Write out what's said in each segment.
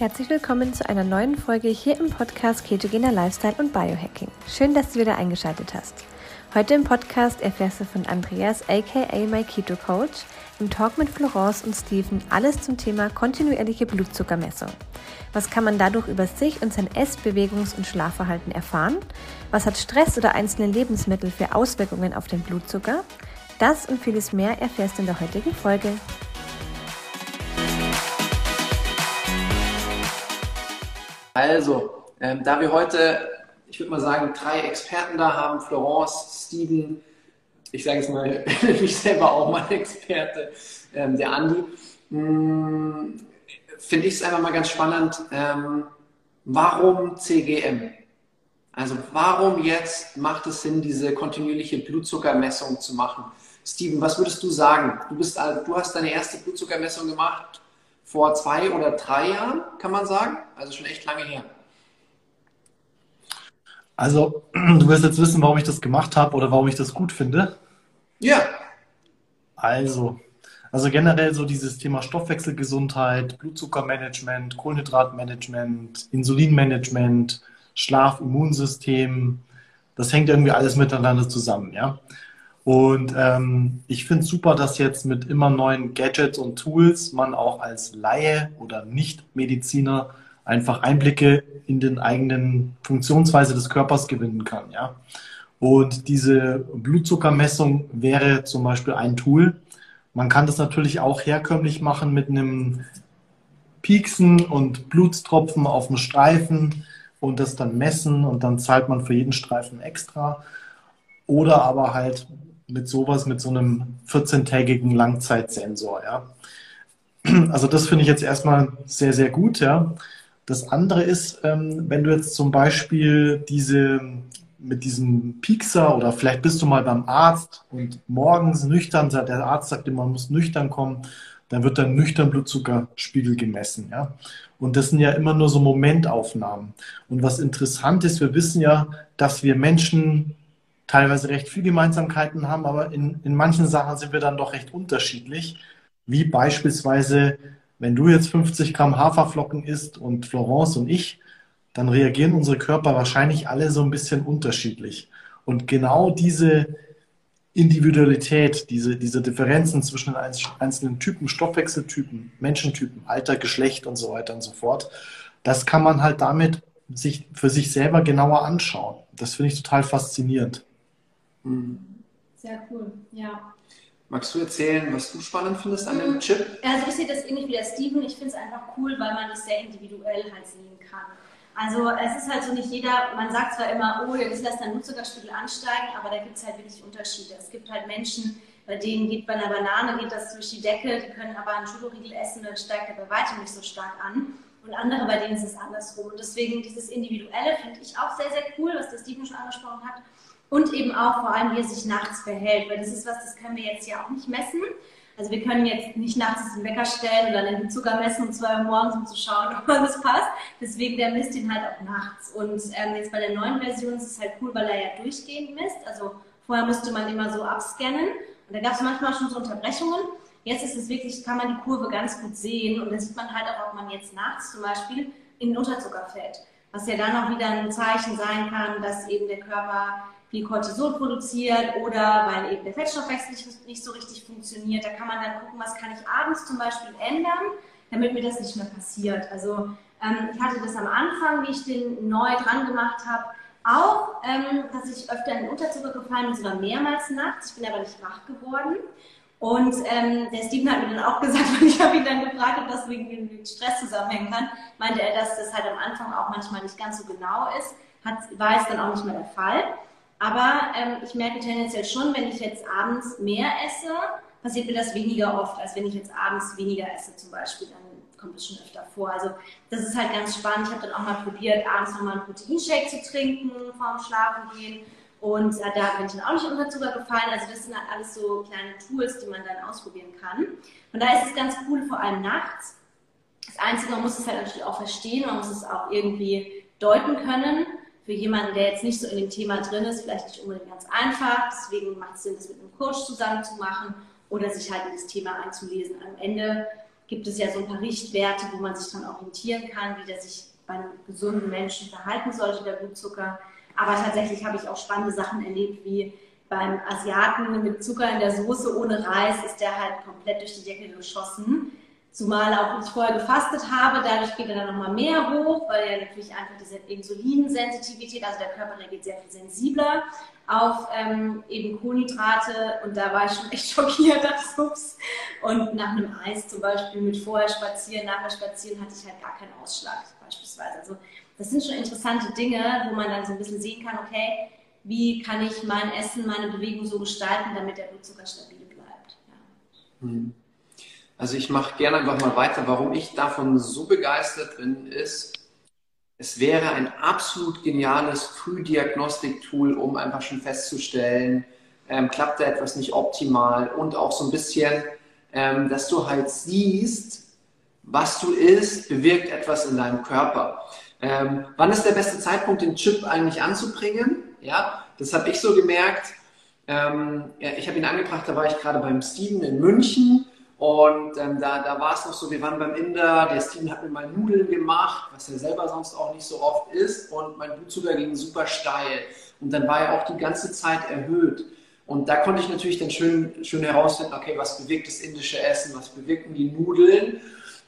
Herzlich willkommen zu einer neuen Folge hier im Podcast Ketogener Lifestyle und Biohacking. Schön, dass du wieder eingeschaltet hast. Heute im Podcast erfährst du von Andreas aka My Keto Coach im Talk mit Florence und Steven alles zum Thema kontinuierliche Blutzuckermessung. Was kann man dadurch über sich und sein Ess-, Bewegungs- und Schlafverhalten erfahren? Was hat Stress oder einzelne Lebensmittel für Auswirkungen auf den Blutzucker? Das und vieles mehr erfährst du in der heutigen Folge. Also, ähm, da wir heute, ich würde mal sagen, drei Experten da haben, Florence, Steven, ich sage jetzt mal, ich selber auch mal Experte, ähm, der Andi, hm, finde ich es einfach mal ganz spannend, ähm, warum CGM? Also warum jetzt macht es Sinn, diese kontinuierliche Blutzuckermessung zu machen? Steven, was würdest du sagen? Du, bist, du hast deine erste Blutzuckermessung gemacht vor zwei oder drei Jahren, kann man sagen. Also schon echt lange her. Also, du wirst jetzt wissen, warum ich das gemacht habe oder warum ich das gut finde. Ja. Also, also generell so dieses Thema Stoffwechselgesundheit, Blutzuckermanagement, Kohlenhydratmanagement, Insulinmanagement, Schlaf, Immunsystem, das hängt irgendwie alles miteinander zusammen, ja. Und ähm, ich finde es super, dass jetzt mit immer neuen Gadgets und Tools man auch als Laie oder Nicht-Mediziner einfach Einblicke in den eigenen Funktionsweise des Körpers gewinnen kann. Ja? Und diese Blutzuckermessung wäre zum Beispiel ein Tool. Man kann das natürlich auch herkömmlich machen mit einem Pieksen und Blutstropfen auf dem Streifen und das dann messen und dann zahlt man für jeden Streifen extra. Oder aber halt mit sowas, mit so einem 14-tägigen Langzeitsensor, ja. Also das finde ich jetzt erstmal sehr, sehr gut, ja. Das andere ist, ähm, wenn du jetzt zum Beispiel diese mit diesem Piekser oder vielleicht bist du mal beim Arzt und morgens nüchtern, der Arzt sagt immer, man muss nüchtern kommen, dann wird dann nüchtern Blutzuckerspiegel gemessen, ja. Und das sind ja immer nur so Momentaufnahmen. Und was interessant ist, wir wissen ja, dass wir Menschen teilweise recht viel Gemeinsamkeiten haben, aber in, in manchen Sachen sind wir dann doch recht unterschiedlich. Wie beispielsweise, wenn du jetzt 50 Gramm Haferflocken isst und Florence und ich, dann reagieren unsere Körper wahrscheinlich alle so ein bisschen unterschiedlich. Und genau diese Individualität, diese, diese Differenzen zwischen den einzelnen Typen, Stoffwechseltypen, Menschentypen, Alter, Geschlecht und so weiter und so fort, das kann man halt damit sich für sich selber genauer anschauen. Das finde ich total faszinierend. Sehr cool, ja. Magst du erzählen, was du spannend findest an dem Chip? Also ich sehe das ähnlich wie der Steven. Ich finde es einfach cool, weil man das sehr individuell halt sehen kann. Also es ist halt so nicht jeder, man sagt zwar immer, oh, jetzt lässt dein Blutzuckerspiegel ansteigen, aber da gibt es halt wirklich Unterschiede. Es gibt halt Menschen, bei denen geht bei einer Banane geht das durch die Decke, die können aber einen Schokoriegel essen, dann steigt er bei weitem nicht so stark an. Und andere, bei denen ist es andersrum. Und deswegen dieses Individuelle finde ich auch sehr, sehr cool, was der Steven schon angesprochen hat. Und eben auch vor allem, wie er sich nachts verhält, weil das ist was, das können wir jetzt ja auch nicht messen. Also wir können jetzt nicht nachts den Wecker stellen oder den Blutzucker messen um zwei Uhr morgens, um zu schauen, ob alles passt. Deswegen, der misst ihn halt auch nachts. Und ähm, jetzt bei der neuen Version ist es halt cool, weil er ja durchgehend misst. Also vorher musste man immer so abscannen und da gab es manchmal schon so Unterbrechungen. Jetzt ist es wirklich, kann man die Kurve ganz gut sehen und dann sieht man halt auch, ob man jetzt nachts zum Beispiel in den Unterzucker fällt. Was ja dann auch wieder ein Zeichen sein kann, dass eben der Körper viel Cortisol produziert oder weil eben der Fettstoffwechsel nicht, nicht so richtig funktioniert. Da kann man dann gucken, was kann ich abends zum Beispiel ändern, damit mir das nicht mehr passiert. Also ähm, ich hatte das am Anfang, wie ich den neu dran gemacht habe, auch, ähm, dass ich öfter in den Unterzucker gefallen bin, sogar mehrmals nachts. Ich bin aber nicht wach geworden. Und ähm, der Steven hat mir dann auch gesagt, und ich habe ihn dann gefragt, ob das wegen dem Stress zusammenhängen kann, meinte er, dass das halt am Anfang auch manchmal nicht ganz so genau ist. Hat, war es dann auch nicht mehr der Fall. Aber ähm, ich merke tendenziell schon, wenn ich jetzt abends mehr esse, passiert mir das weniger oft, als wenn ich jetzt abends weniger esse zum Beispiel. Dann kommt es schon öfter vor. Also das ist halt ganz spannend. Ich habe dann auch mal probiert, abends nochmal einen Proteinshake zu trinken vorm Schlafen gehen. Und äh, da bin ich dann auch nicht unter Zucker gefallen. Also das sind halt alles so kleine Tools, die man dann ausprobieren kann. Und da ist es ganz cool, vor allem nachts. Das Einzige, man muss es halt natürlich auch verstehen, man muss es auch irgendwie deuten können für jemanden, der jetzt nicht so in dem Thema drin ist, vielleicht nicht unbedingt ganz einfach. Deswegen macht es Sinn, das mit einem Coach zusammen zu machen oder sich halt in das Thema einzulesen. Am Ende gibt es ja so ein paar Richtwerte, wo man sich dann orientieren kann, wie der sich bei einem gesunden Menschen verhalten sollte, der Blutzucker. Aber tatsächlich habe ich auch spannende Sachen erlebt, wie beim Asiaten mit Zucker in der Soße ohne Reis ist der halt komplett durch die Decke geschossen. Zumal auch ich vorher gefastet habe, dadurch geht er dann nochmal mehr hoch, weil ja natürlich einfach diese Insulinsensitivität, also der Körper reagiert sehr viel sensibler auf ähm, eben Kohlenhydrate und da war ich schon echt schockiert, das ups. Und nach einem Eis zum Beispiel mit vorher spazieren, nachher spazieren hatte ich halt gar keinen Ausschlag beispielsweise. Also das sind schon interessante Dinge, wo man dann so ein bisschen sehen kann, okay, wie kann ich mein Essen, meine Bewegung so gestalten, damit der Blutzucker stabil bleibt. Ja. Hm. Also ich mache gerne einfach mal weiter. Warum ich davon so begeistert bin, ist, es wäre ein absolut geniales Frühdiagnostik-Tool, um einfach schon festzustellen, ähm, klappt da etwas nicht optimal und auch so ein bisschen, ähm, dass du halt siehst, was du isst, bewirkt etwas in deinem Körper. Ähm, wann ist der beste Zeitpunkt, den Chip eigentlich anzubringen? Ja, das habe ich so gemerkt. Ähm, ja, ich habe ihn angebracht, da war ich gerade beim Steven in München und ähm, da, da war es noch so, wir waren beim Inder, der Steven hat mir mal Nudeln gemacht, was er selber sonst auch nicht so oft isst und mein Blutzucker ging super steil und dann war er auch die ganze Zeit erhöht. Und da konnte ich natürlich dann schön, schön herausfinden, okay, was bewirkt das indische Essen, was bewirken die Nudeln.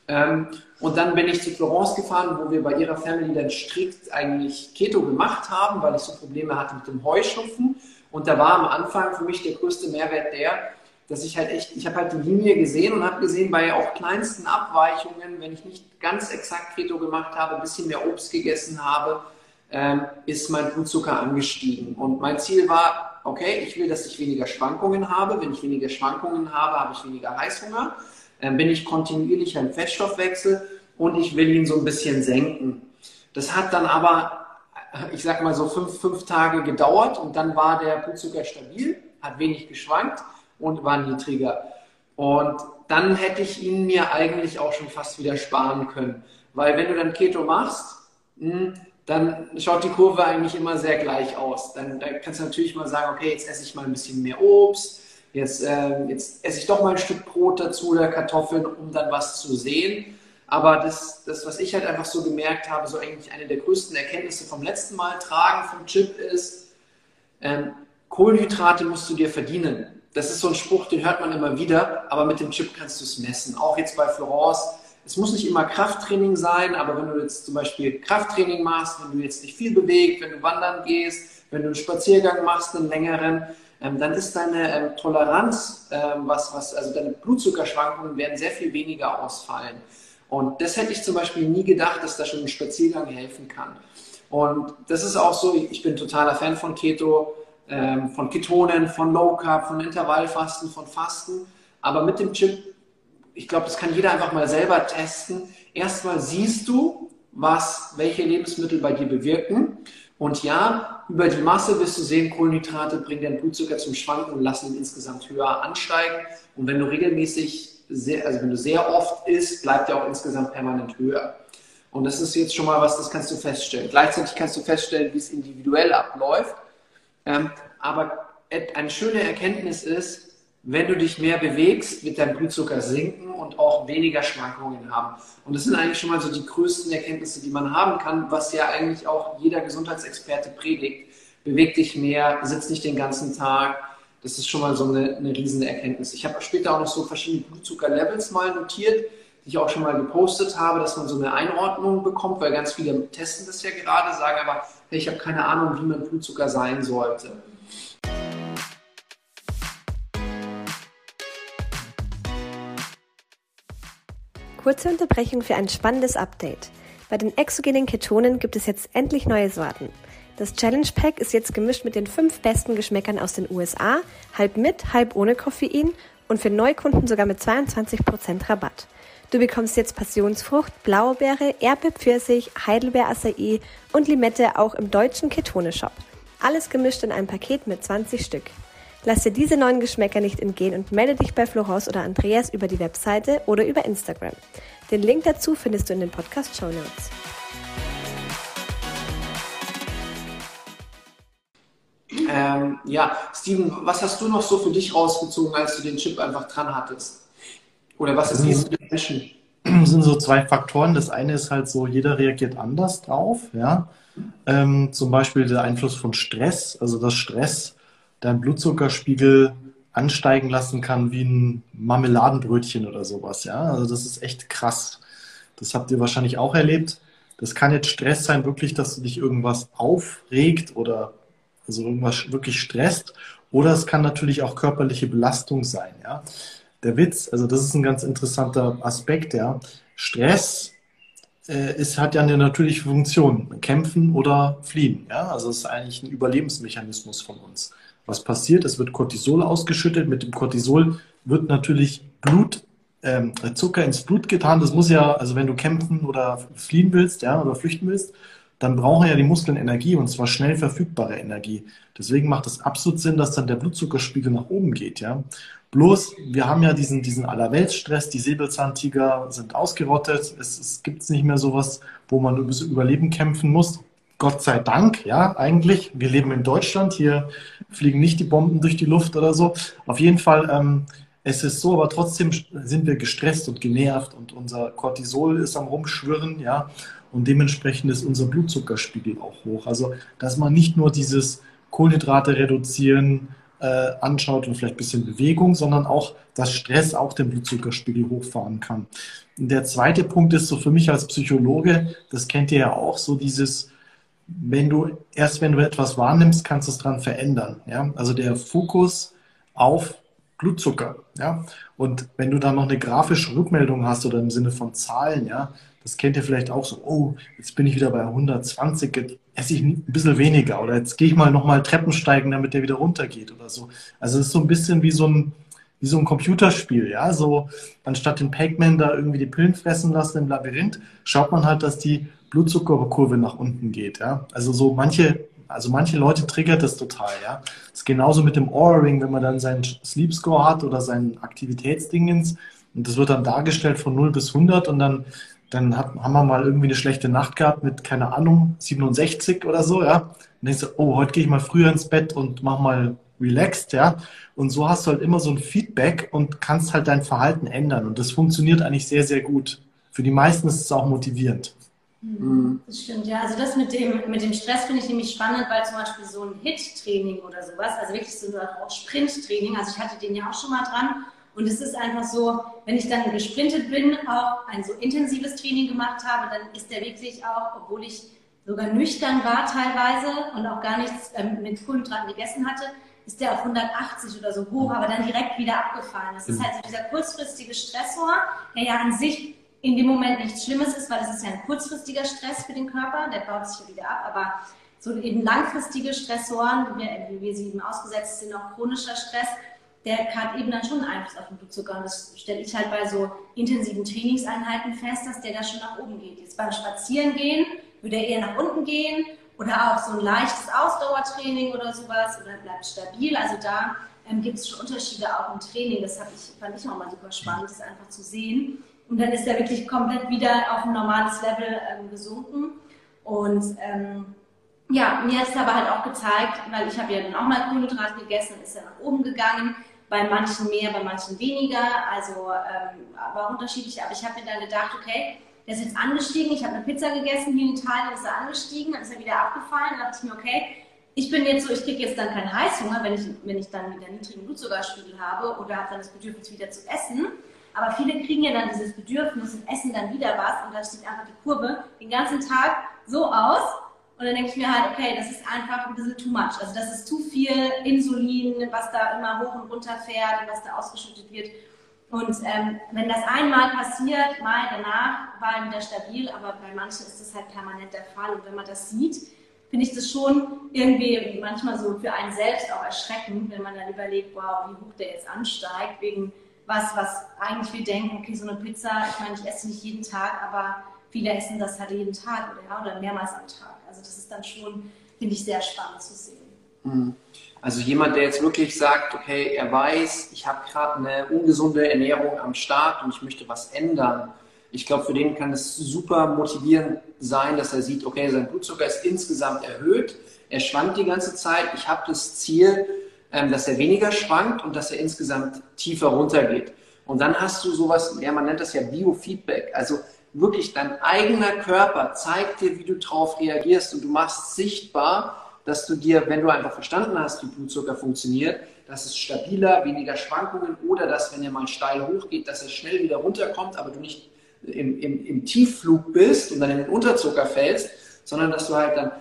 Ähm, und dann bin ich zu Florence gefahren, wo wir bei ihrer Family dann strikt eigentlich Keto gemacht haben, weil ich so Probleme hatte mit dem Heuschnupfen. Und da war am Anfang für mich der größte Mehrwert der, dass ich halt echt, ich habe halt die Linie gesehen und habe gesehen, bei auch kleinsten Abweichungen, wenn ich nicht ganz exakt Keto gemacht habe, ein bisschen mehr Obst gegessen habe, ähm, ist mein Blutzucker angestiegen. Und mein Ziel war, okay, ich will, dass ich weniger Schwankungen habe. Wenn ich weniger Schwankungen habe, habe ich weniger Heißhunger dann bin ich kontinuierlich im Fettstoffwechsel und ich will ihn so ein bisschen senken. Das hat dann aber, ich sag mal so fünf, fünf Tage gedauert und dann war der Blutzucker stabil, hat wenig geschwankt und war niedriger. Und dann hätte ich ihn mir eigentlich auch schon fast wieder sparen können. Weil wenn du dann Keto machst, hm, dann schaut die Kurve eigentlich immer sehr gleich aus. Dann, dann kannst du natürlich mal sagen, okay, jetzt esse ich mal ein bisschen mehr Obst, Jetzt, äh, jetzt esse ich doch mal ein Stück Brot dazu oder Kartoffeln, um dann was zu sehen. Aber das, das, was ich halt einfach so gemerkt habe, so eigentlich eine der größten Erkenntnisse vom letzten Mal tragen vom Chip ist, ähm, Kohlenhydrate musst du dir verdienen. Das ist so ein Spruch, den hört man immer wieder, aber mit dem Chip kannst du es messen. Auch jetzt bei Florence. Es muss nicht immer Krafttraining sein, aber wenn du jetzt zum Beispiel Krafttraining machst, wenn du jetzt dich viel bewegst, wenn du wandern gehst, wenn du einen Spaziergang machst, einen längeren, ähm, dann ist deine ähm, Toleranz, ähm, was, was, also deine Blutzuckerschwankungen werden sehr viel weniger ausfallen. Und das hätte ich zum Beispiel nie gedacht, dass da schon ein Spaziergang helfen kann. Und das ist auch so, ich bin totaler Fan von Keto, ähm, von Ketonen, von Low Carb, von Intervallfasten, von Fasten. Aber mit dem Chip, ich glaube, das kann jeder einfach mal selber testen. Erstmal siehst du, was, welche Lebensmittel bei dir bewirken. Und ja, über die Masse wirst du sehen, Kohlenhydrate bringen deinen Blutzucker zum Schwanken und lassen ihn insgesamt höher ansteigen. Und wenn du regelmäßig, sehr, also wenn du sehr oft isst, bleibt er auch insgesamt permanent höher. Und das ist jetzt schon mal was, das kannst du feststellen. Gleichzeitig kannst du feststellen, wie es individuell abläuft. Ähm, aber eine schöne Erkenntnis ist, wenn du dich mehr bewegst, wird dein Blutzucker sinken und auch weniger Schwankungen haben. Und das sind eigentlich schon mal so die größten Erkenntnisse, die man haben kann, was ja eigentlich auch jeder Gesundheitsexperte predigt. Beweg dich mehr, sitz nicht den ganzen Tag. Das ist schon mal so eine, eine riesige Erkenntnis. Ich habe später auch noch so verschiedene Blutzuckerlevels mal notiert, die ich auch schon mal gepostet habe, dass man so eine Einordnung bekommt, weil ganz viele testen das ja gerade, sagen aber, ich habe keine Ahnung, wie mein Blutzucker sein sollte. Kurze Unterbrechung für ein spannendes Update. Bei den exogenen Ketonen gibt es jetzt endlich neue Sorten. Das Challenge Pack ist jetzt gemischt mit den fünf besten Geschmäckern aus den USA, halb mit, halb ohne Koffein und für Neukunden sogar mit 22% Rabatt. Du bekommst jetzt Passionsfrucht, Blaubeere, Erdbeer-Pfirsich, Heidelbeer-Acai und Limette auch im deutschen Ketone-Shop. Alles gemischt in einem Paket mit 20 Stück. Lass dir diese neuen Geschmäcker nicht entgehen und melde dich bei Florence oder Andreas über die Webseite oder über Instagram. Den Link dazu findest du in den Podcast Show Notes. Ähm, ja, Steven, was hast du noch so für dich rausgezogen, als du den Chip einfach dran hattest? Oder was ist das für Menschen? sind so zwei Faktoren. Das eine ist halt so, jeder reagiert anders drauf. Ja? Ähm, zum Beispiel der Einfluss von Stress, also dass Stress deinen Blutzuckerspiegel ansteigen lassen kann wie ein Marmeladenbrötchen oder sowas. Ja? Also das ist echt krass. Das habt ihr wahrscheinlich auch erlebt. Das kann jetzt Stress sein, wirklich, dass du dich irgendwas aufregt oder also irgendwas wirklich stresst. Oder es kann natürlich auch körperliche Belastung sein. Ja? Der Witz, also das ist ein ganz interessanter Aspekt. Ja? Stress äh, ist, hat ja eine natürliche Funktion, kämpfen oder fliehen. Ja? Also es ist eigentlich ein Überlebensmechanismus von uns. Was passiert? Es wird Cortisol ausgeschüttet. Mit dem Cortisol wird natürlich Blut, ähm, Zucker ins Blut getan. Das muss ja, also wenn du kämpfen oder fliehen willst, ja, oder flüchten willst, dann brauchen ja die Muskeln Energie und zwar schnell verfügbare Energie. Deswegen macht es absolut Sinn, dass dann der Blutzuckerspiegel nach oben geht, ja. Bloß, wir haben ja diesen, diesen Allerweltsstress, die Säbelzahntiger sind ausgerottet, es, es gibt nicht mehr sowas, wo man übers Überleben kämpfen muss. Gott sei Dank, ja, eigentlich. Wir leben in Deutschland, hier fliegen nicht die Bomben durch die Luft oder so. Auf jeden Fall, ähm, es ist so, aber trotzdem sind wir gestresst und genervt und unser Cortisol ist am Rumschwirren, ja, und dementsprechend ist unser Blutzuckerspiegel auch hoch. Also, dass man nicht nur dieses Kohlenhydrate reduzieren äh, anschaut und vielleicht ein bisschen Bewegung, sondern auch, dass Stress auch den Blutzuckerspiegel hochfahren kann. Und der zweite Punkt ist so für mich als Psychologe, das kennt ihr ja auch, so dieses, wenn du, erst wenn du etwas wahrnimmst, kannst du es dran verändern. Ja? Also der Fokus auf Blutzucker. Ja? Und wenn du dann noch eine grafische Rückmeldung hast oder im Sinne von Zahlen, ja, das kennt ihr vielleicht auch so, oh, jetzt bin ich wieder bei 120, jetzt esse ich ein bisschen weniger oder jetzt gehe ich mal nochmal Treppen steigen, damit der wieder runtergeht oder so. Also es ist so ein bisschen wie so ein, wie so ein Computerspiel, ja, so anstatt den Pac-Man da irgendwie die Pillen fressen lassen im Labyrinth, schaut man halt, dass die Blutzuckerkurve nach unten geht, ja. Also so manche, also manche Leute triggert das total, ja. Das ist genauso mit dem Aura-Ring, wenn man dann seinen Sleep Score hat oder seinen Aktivitätsdingens und das wird dann dargestellt von 0 bis 100 und dann dann hat, haben wir mal irgendwie eine schlechte Nacht gehabt mit, keine Ahnung, 67 oder so, ja. Und denkst du, oh, heute gehe ich mal früher ins Bett und mach mal relaxed, ja. Und so hast du halt immer so ein Feedback und kannst halt dein Verhalten ändern. Und das funktioniert eigentlich sehr, sehr gut. Für die meisten ist es auch motivierend. Mhm. Das stimmt, ja. Also das mit dem, mit dem Stress finde ich nämlich spannend, weil zum Beispiel so ein Hit-Training oder sowas, also wirklich so ein Sprint-Training, also ich hatte den ja auch schon mal dran und es ist einfach so, wenn ich dann gesprintet bin, auch ein so intensives Training gemacht habe, dann ist der wirklich auch, obwohl ich sogar nüchtern war teilweise und auch gar nichts ähm, mit Kohlenhydraten gegessen hatte, ist der auf 180 oder so hoch, aber dann direkt wieder abgefallen. Das ist mhm. halt so dieser kurzfristige Stressor, der ja an sich in dem Moment nichts Schlimmes ist, weil es ist ja ein kurzfristiger Stress für den Körper, der baut sich ja wieder ab, aber so eben langfristige Stressoren, wie wir, wie wir sie eben ausgesetzt sind, auch chronischer Stress, der hat eben dann schon Einfluss auf den Blutzucker. Und das stelle ich halt bei so intensiven Trainingseinheiten fest, dass der da schon nach oben geht. Jetzt beim Spazierengehen würde er eher nach unten gehen oder auch so ein leichtes Ausdauertraining oder sowas oder bleibt stabil. Also da ähm, gibt es schon Unterschiede auch im Training. Das ich, fand ich auch mal super spannend, das einfach zu sehen. Und dann ist er wirklich komplett wieder auf ein normales Level ähm, gesunken. Und ähm, ja, mir hat es aber halt auch gezeigt, weil ich habe ja dann auch mal Kohlenhydrate gegessen, ist er nach oben gegangen bei manchen mehr, bei manchen weniger, also ähm, war unterschiedlich. Aber ich habe mir dann gedacht, okay, der ist jetzt angestiegen. Ich habe eine Pizza gegessen, hier in Italien ist er angestiegen, dann ist er wieder abgefallen. Dann dachte ich mir, okay, ich bin jetzt so, ich kriege jetzt dann keinen Heißhunger, wenn ich, wenn ich dann wieder niedrigen Blutzuckerspiegel habe oder habe dann das Bedürfnis wieder zu essen. Aber viele kriegen ja dann dieses Bedürfnis und essen dann wieder was und da steht einfach die Kurve den ganzen Tag so aus, und dann denke ich mir halt, okay, das ist einfach ein bisschen too much. Also das ist zu viel Insulin, was da immer hoch und runter fährt und was da ausgeschüttet wird. Und ähm, wenn das einmal passiert, mal danach war er wieder stabil, aber bei manchen ist das halt permanent der Fall. Und wenn man das sieht, finde ich das schon irgendwie manchmal so für einen selbst auch erschreckend, wenn man dann überlegt, wow, wie hoch der jetzt ansteigt, wegen was, was eigentlich wir denken, okay, so eine Pizza, ich meine, ich esse nicht jeden Tag, aber viele essen das halt jeden Tag oder, ja, oder mehrmals am Tag. Also das ist dann schon, finde ich, sehr spannend zu sehen. Mhm. Also jemand, der jetzt wirklich sagt, okay, er weiß, ich habe gerade eine ungesunde Ernährung am Start und ich möchte was ändern. Ich glaube, für den kann es super motivierend sein, dass er sieht, okay, sein Blutzucker ist insgesamt erhöht, er schwankt die ganze Zeit. Ich habe das Ziel, ähm, dass er weniger schwankt und dass er insgesamt tiefer runtergeht. Und dann hast du sowas, ja, man nennt das ja Biofeedback. Also wirklich dein eigener Körper zeigt dir, wie du drauf reagierst und du machst sichtbar, dass du dir, wenn du einfach verstanden hast, wie Blutzucker funktioniert, dass es stabiler, weniger Schwankungen oder dass, wenn er mal steil hochgeht, dass er schnell wieder runterkommt, aber du nicht im, im, im Tiefflug bist und dann in den Unterzucker fällst, sondern dass du halt dann,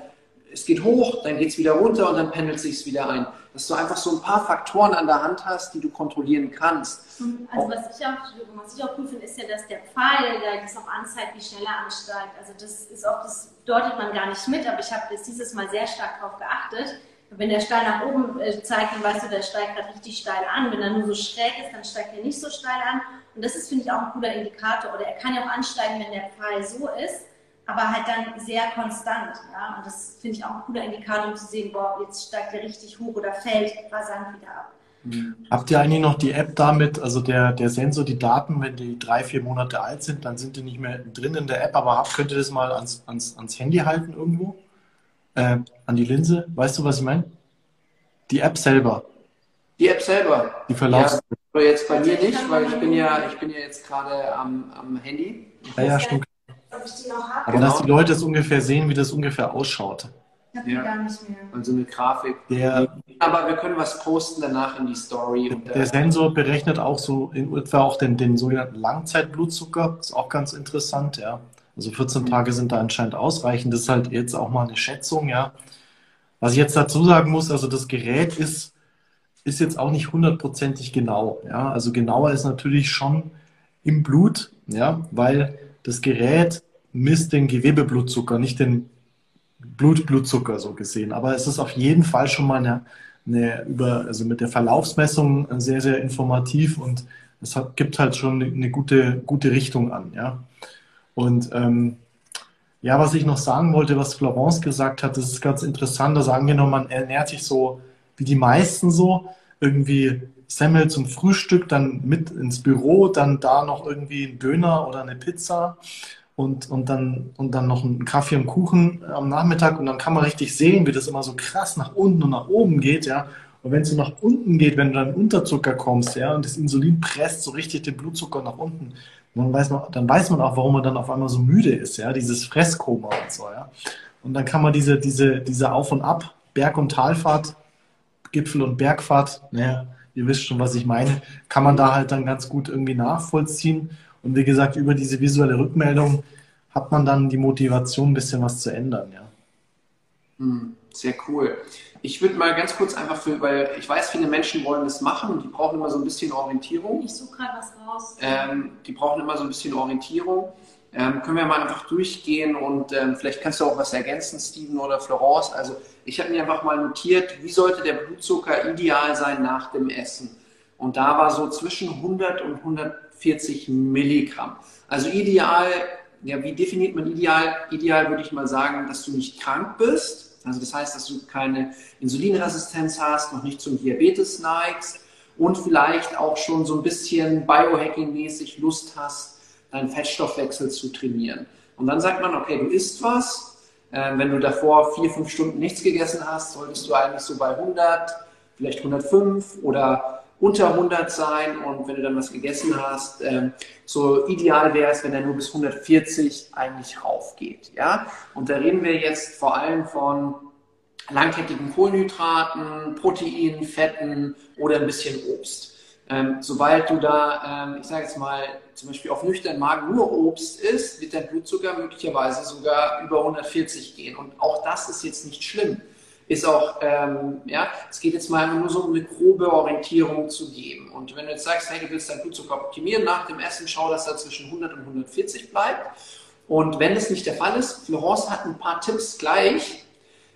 es geht hoch, dann geht es wieder runter und dann pendelt sich wieder ein. Dass du einfach so ein paar Faktoren an der Hand hast, die du kontrollieren kannst. Mhm. Also was ich auch, was ich auch cool finde, ist ja, dass der Pfeil, der das auch anzeigt, wie schnell er ansteigt. Also das ist auch, das deutet man gar nicht mit, aber ich habe jetzt dieses Mal sehr stark darauf geachtet. Wenn der steil nach oben äh, zeigt, dann weißt du, der steigt gerade richtig steil an. Wenn er nur so schräg ist, dann steigt er nicht so steil an. Und das ist, finde ich, auch ein cooler Indikator. Oder er kann ja auch ansteigen, wenn der Pfeil so ist aber halt dann sehr konstant. Ja? Und das finde ich auch ein cooler Indikator, um zu sehen, boah, jetzt steigt der richtig hoch oder fällt rasant wieder ab. Mhm. Habt ihr eigentlich noch die App damit, also der, der Sensor, die Daten, wenn die drei, vier Monate alt sind, dann sind die nicht mehr drin in der App, aber habt, könnt ihr das mal ans, ans, ans Handy halten irgendwo? Äh, an die Linse? Weißt du, was ich meine? Die App selber. Die App selber. Die Verlaufs. Ja, jetzt bei mir nicht, weil ich bin ja, ich bin ja jetzt gerade am, am Handy. Ja, ja, stimmt ob ich die noch habe. Aber genau. dass die Leute es ungefähr sehen, wie das ungefähr ausschaut. Ich habe ja. gar nicht mehr. Also eine Grafik. Der, aber wir können was posten danach in die Story. Der, der Sensor berechnet auch so in etwa auch den, den sogenannten Langzeitblutzucker. Ist auch ganz interessant, ja. Also 14 mhm. Tage sind da anscheinend ausreichend. Das ist halt jetzt auch mal eine Schätzung, ja. Was ich jetzt dazu sagen muss, also das Gerät ist, ist jetzt auch nicht hundertprozentig genau. Ja. Also genauer ist natürlich schon im Blut, ja, weil das Gerät misst den Gewebeblutzucker, nicht den Blutblutzucker so gesehen. Aber es ist auf jeden Fall schon mal eine, eine über, also mit der Verlaufsmessung sehr, sehr informativ und es hat, gibt halt schon eine, gute, gute Richtung an. Ja? Und ähm, ja, was ich noch sagen wollte, was Florence gesagt hat, das ist ganz interessant. Da sagen wir noch, man ernährt sich so wie die meisten so, irgendwie Semmel zum Frühstück, dann mit ins Büro, dann da noch irgendwie ein Döner oder eine Pizza und, und, dann, und dann noch einen Kaffee und Kuchen am Nachmittag und dann kann man richtig sehen, wie das immer so krass nach unten und nach oben geht, ja. Und wenn es so nach unten geht, wenn du dann Unterzucker kommst, ja, und das Insulin presst so richtig den Blutzucker nach unten, dann weiß man, dann weiß man auch, warum man dann auf einmal so müde ist, ja, dieses Fresskoma und so, ja. Und dann kann man diese, diese, diese Auf- und Ab, Berg- und Talfahrt, Gipfel- und Bergfahrt, naja, ihr wisst schon, was ich meine, kann man da halt dann ganz gut irgendwie nachvollziehen. Und wie gesagt, über diese visuelle Rückmeldung hat man dann die Motivation, ein bisschen was zu ändern, ja. Hm, sehr cool. Ich würde mal ganz kurz einfach für, weil ich weiß, viele Menschen wollen das machen und die brauchen immer so ein bisschen Orientierung. Ich suche gerade was raus. Ähm, die brauchen immer so ein bisschen Orientierung. Ähm, können wir mal einfach durchgehen und ähm, vielleicht kannst du auch was ergänzen, Steven oder Florence. Also ich habe mir einfach mal notiert, wie sollte der Blutzucker ideal sein nach dem Essen? Und da war so zwischen 100 und 140 Milligramm. Also ideal, ja, wie definiert man ideal? Ideal würde ich mal sagen, dass du nicht krank bist. Also das heißt, dass du keine Insulinresistenz hast, noch nicht zum Diabetes neigst und vielleicht auch schon so ein bisschen Biohacking-mäßig Lust hast, deinen Fettstoffwechsel zu trainieren. Und dann sagt man, okay, du isst was. Äh, wenn du davor vier, fünf Stunden nichts gegessen hast, solltest du eigentlich so bei 100, vielleicht 105 oder unter 100 sein. Und wenn du dann was gegessen hast, ähm, so ideal wäre es, wenn er nur bis 140 eigentlich raufgeht. Ja? Und da reden wir jetzt vor allem von langkettigen Kohlenhydraten, Proteinen, Fetten oder ein bisschen Obst. Ähm, sobald du da, ähm, ich sage jetzt mal, zum Beispiel auf nüchternen Magen nur Obst isst, wird dein Blutzucker möglicherweise sogar über 140 gehen. Und auch das ist jetzt nicht schlimm. Ist auch, ähm, ja, es geht jetzt mal nur so um eine grobe Orientierung zu geben. Und wenn du jetzt sagst, hey, du willst deinen Blutzucker optimieren nach dem Essen, schau, dass er zwischen 100 und 140 bleibt. Und wenn das nicht der Fall ist, Florence hat ein paar Tipps gleich,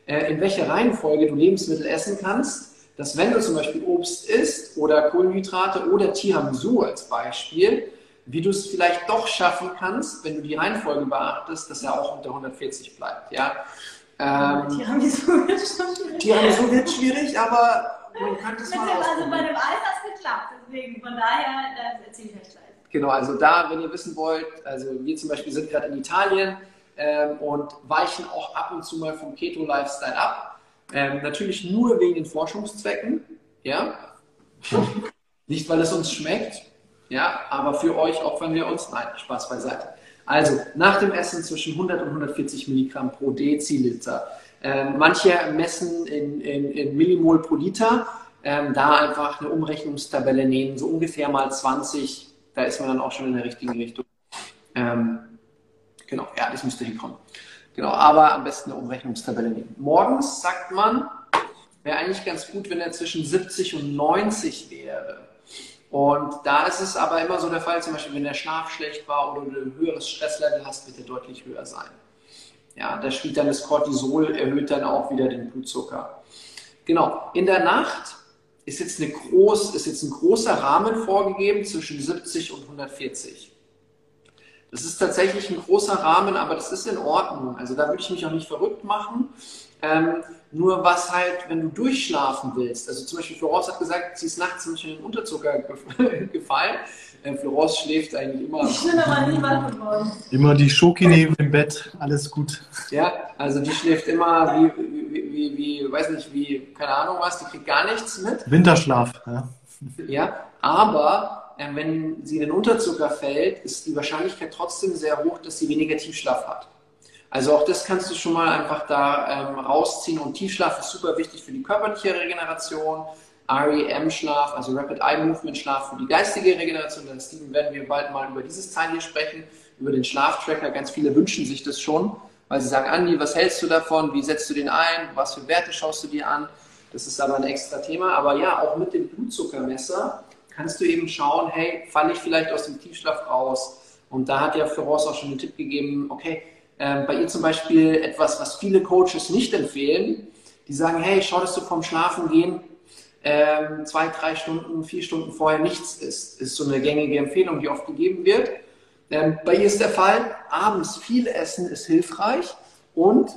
äh, in welcher Reihenfolge du Lebensmittel essen kannst dass wenn du zum Beispiel Obst isst oder Kohlenhydrate oder Tiramisu als Beispiel, wie du es vielleicht doch schaffen kannst, wenn du die Reihenfolge beachtest, dass er auch unter 140 bleibt. Ja? Ähm, Tiramisu wird schwierig. Tiramisu wird schwierig, aber man könnte es mal Also bei dem Eis hat es geklappt, deswegen von daher, das erzähle ich euch gleich. Genau, also da, wenn ihr wissen wollt, also wir zum Beispiel sind gerade in Italien ähm, und weichen auch ab und zu mal vom Keto-Lifestyle ab ähm, natürlich nur wegen den Forschungszwecken, ja. Nicht, weil es uns schmeckt. Ja, aber für euch opfern wir uns. Nein, Spaß beiseite. Also nach dem Essen zwischen 100 und 140 Milligramm pro Deziliter. Ähm, manche messen in, in, in, Millimol pro Liter. Ähm, da einfach eine Umrechnungstabelle nehmen, so ungefähr mal 20. Da ist man dann auch schon in der richtigen Richtung. Ähm, genau, ja, das müsste hinkommen. Genau, aber am besten eine Umrechnungstabelle nehmen. Morgens sagt man, wäre eigentlich ganz gut, wenn er zwischen 70 und 90 wäre. Und da ist es aber immer so der Fall, zum Beispiel, wenn der Schlaf schlecht war oder du ein höheres Stresslevel hast, wird er deutlich höher sein. Ja, da spielt dann das Cortisol, erhöht dann auch wieder den Blutzucker. Genau, in der Nacht ist jetzt, eine groß, ist jetzt ein großer Rahmen vorgegeben zwischen 70 und 140. Das ist tatsächlich ein großer Rahmen, aber das ist in Ordnung. Also da würde ich mich auch nicht verrückt machen. Ähm, nur was halt, wenn du durchschlafen willst, also zum Beispiel Florence hat gesagt, sie ist nachts nicht in den Unterzucker gefallen. Äh, Florence schläft eigentlich immer. Ich bin aber nie wach geworden. Immer die Schoki neben dem Bett, alles gut. Ja, also die schläft immer wie, wie, wie, wie, weiß nicht, wie, keine Ahnung was, die kriegt gar nichts mit. Winterschlaf, ja. Ja, aber wenn sie in den Unterzucker fällt, ist die Wahrscheinlichkeit trotzdem sehr hoch, dass sie weniger Tiefschlaf hat. Also auch das kannst du schon mal einfach da ähm, rausziehen und Tiefschlaf ist super wichtig für die körperliche Regeneration. REM-Schlaf, also Rapid Eye Movement Schlaf für die geistige Regeneration. Dann Steven werden wir bald mal über dieses Teil hier sprechen, über den Schlaftracker. Ganz viele wünschen sich das schon, weil sie sagen, Andi, was hältst du davon? Wie setzt du den ein? Was für Werte schaust du dir an? Das ist aber ein extra Thema. Aber ja, auch mit dem Blutzuckermesser kannst du eben schauen, hey, falle ich vielleicht aus dem Tiefschlaf raus? Und da hat ja Florence auch schon einen Tipp gegeben, okay, ähm, bei ihr zum Beispiel etwas, was viele Coaches nicht empfehlen. Die sagen, hey, schau, dass du vom Schlafen gehen ähm, zwei, drei Stunden, vier Stunden vorher nichts isst. Ist so eine gängige Empfehlung, die oft gegeben wird. Ähm, bei ihr ist der Fall, abends viel essen ist hilfreich und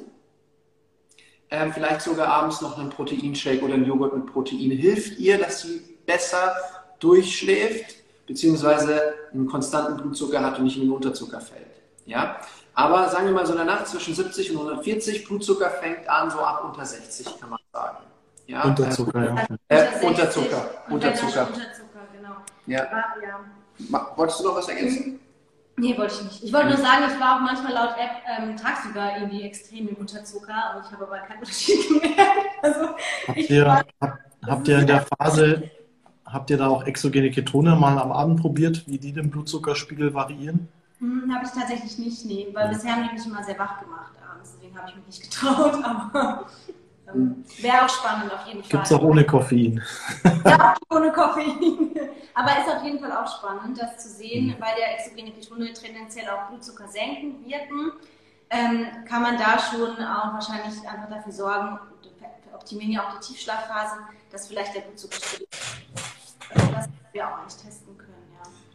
ähm, vielleicht sogar abends noch einen Proteinshake oder einen Joghurt mit Protein hilft ihr, dass sie besser durchschläft, beziehungsweise einen konstanten Blutzucker hat und nicht in den Unterzucker fällt. Ja? Aber sagen wir mal so in der Nacht zwischen 70 und 140, Blutzucker fängt an so ab unter 60, kann man sagen. Ja, Unterzucker, ja. Äh, Unterzucker, Unterzucker. Unterzucker, genau. Ja. ja. Wolltest du noch was ergänzen? Nee, wollte ich nicht. Ich wollte nur sagen, ich war auch manchmal laut App ähm, tagsüber irgendwie extrem im Unterzucker und ich habe aber keinen Unterschied gemerkt. Also, habt, ihr, war, hab, habt ihr in der Phase, habt ihr da auch exogene Ketone mal am Abend probiert, wie die den Blutzuckerspiegel variieren? Hm, habe ich tatsächlich nicht, nee, weil bisher haben die mich immer sehr wach gemacht abends, deswegen habe ich mich nicht getraut, aber ähm, wäre auch spannend auf jeden Fall. Gibt es auch ohne Koffein? Ja, ohne Koffein. Aber ist auf jeden Fall auch spannend, das zu sehen, mhm. weil der exogene Ketone tendenziell auch Blutzucker senken wirken. Ähm, kann man da schon auch wahrscheinlich einfach dafür sorgen, optimieren ja auch die Tiefschlafphasen, dass vielleicht der Blutzucker steigt. Das wir auch nicht testen können.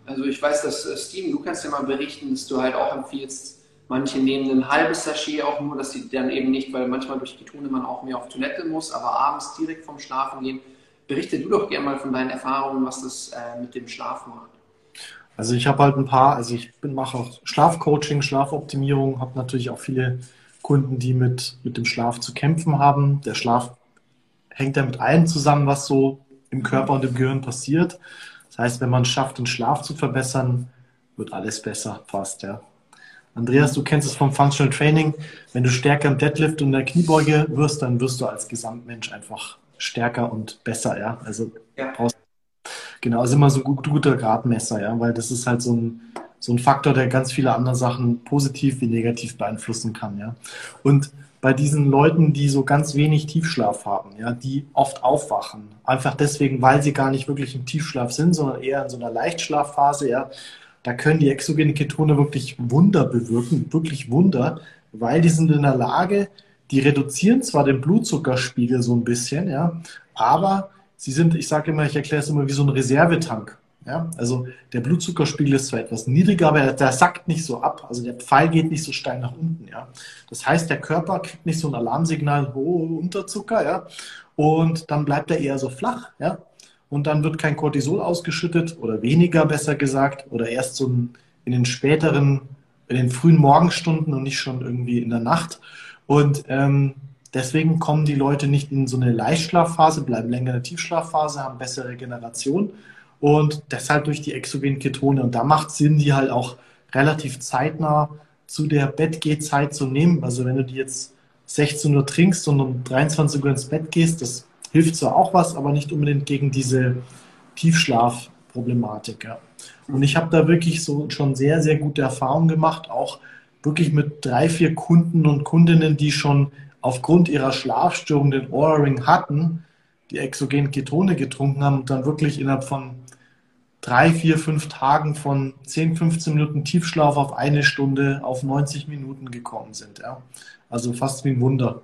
Also ich weiß, dass äh, Steven, du kannst ja mal berichten, dass du halt auch empfiehlst, manche nehmen ein halbes Sachet auch nur, dass sie dann eben nicht, weil manchmal durch Ketone man auch mehr auf Toilette muss, aber abends direkt vom Schlafen gehen. Berichte du doch gerne mal von deinen Erfahrungen, was das äh, mit dem Schlaf macht. Also ich habe halt ein paar, also ich mache auch Schlafcoaching, Schlafoptimierung, habe natürlich auch viele Kunden, die mit, mit dem Schlaf zu kämpfen haben. Der Schlaf hängt ja mit allem zusammen, was so im Körper und im Gehirn passiert. Das heißt, wenn man es schafft, den Schlaf zu verbessern, wird alles besser fast, ja. Andreas, du kennst es vom Functional Training. Wenn du stärker im Deadlift und in der Kniebeuge wirst, dann wirst du als Gesamtmensch einfach stärker und besser, ja. Also ja. brauchst genau, also immer so ein gut, guter Gradmesser, ja, weil das ist halt so ein, so ein Faktor, der ganz viele andere Sachen positiv wie negativ beeinflussen kann, ja. Und bei diesen Leuten, die so ganz wenig Tiefschlaf haben, ja, die oft aufwachen. Einfach deswegen, weil sie gar nicht wirklich im Tiefschlaf sind, sondern eher in so einer Leichtschlafphase, ja. Da können die exogenen Ketone wirklich Wunder bewirken, wirklich Wunder, weil die sind in der Lage, die reduzieren zwar den Blutzuckerspiegel so ein bisschen, ja, aber sie sind, ich sage immer, ich erkläre es immer wie so ein Reservetank. Ja, also der Blutzuckerspiegel ist zwar etwas niedriger, aber der sackt nicht so ab. Also der Pfeil geht nicht so steil nach unten. Ja, das heißt, der Körper kriegt nicht so ein Alarmsignal, oh, Unterzucker, ja, und dann bleibt er eher so flach, ja, und dann wird kein Cortisol ausgeschüttet oder weniger, besser gesagt, oder erst so in den späteren, in den frühen Morgenstunden und nicht schon irgendwie in der Nacht. Und ähm, deswegen kommen die Leute nicht in so eine Leichtschlafphase, bleiben länger in der Tiefschlafphase, haben bessere Regeneration und deshalb durch die exogenen Ketone. Und da macht Sinn, die halt auch relativ zeitnah zu der Bettgehzeit zu nehmen. Also wenn du die jetzt 16 Uhr trinkst und um 23 Uhr ins Bett gehst, das hilft zwar auch was, aber nicht unbedingt gegen diese Tiefschlafproblematik. Ja. Und ich habe da wirklich so schon sehr, sehr gute Erfahrungen gemacht, auch wirklich mit drei, vier Kunden und Kundinnen, die schon aufgrund ihrer Schlafstörung den Oura-Ring hatten, die exogenen Ketone getrunken haben und dann wirklich innerhalb von drei, vier, fünf Tagen von 10, 15 Minuten Tiefschlaf auf eine Stunde auf 90 Minuten gekommen sind. Ja. Also fast wie ein Wunder.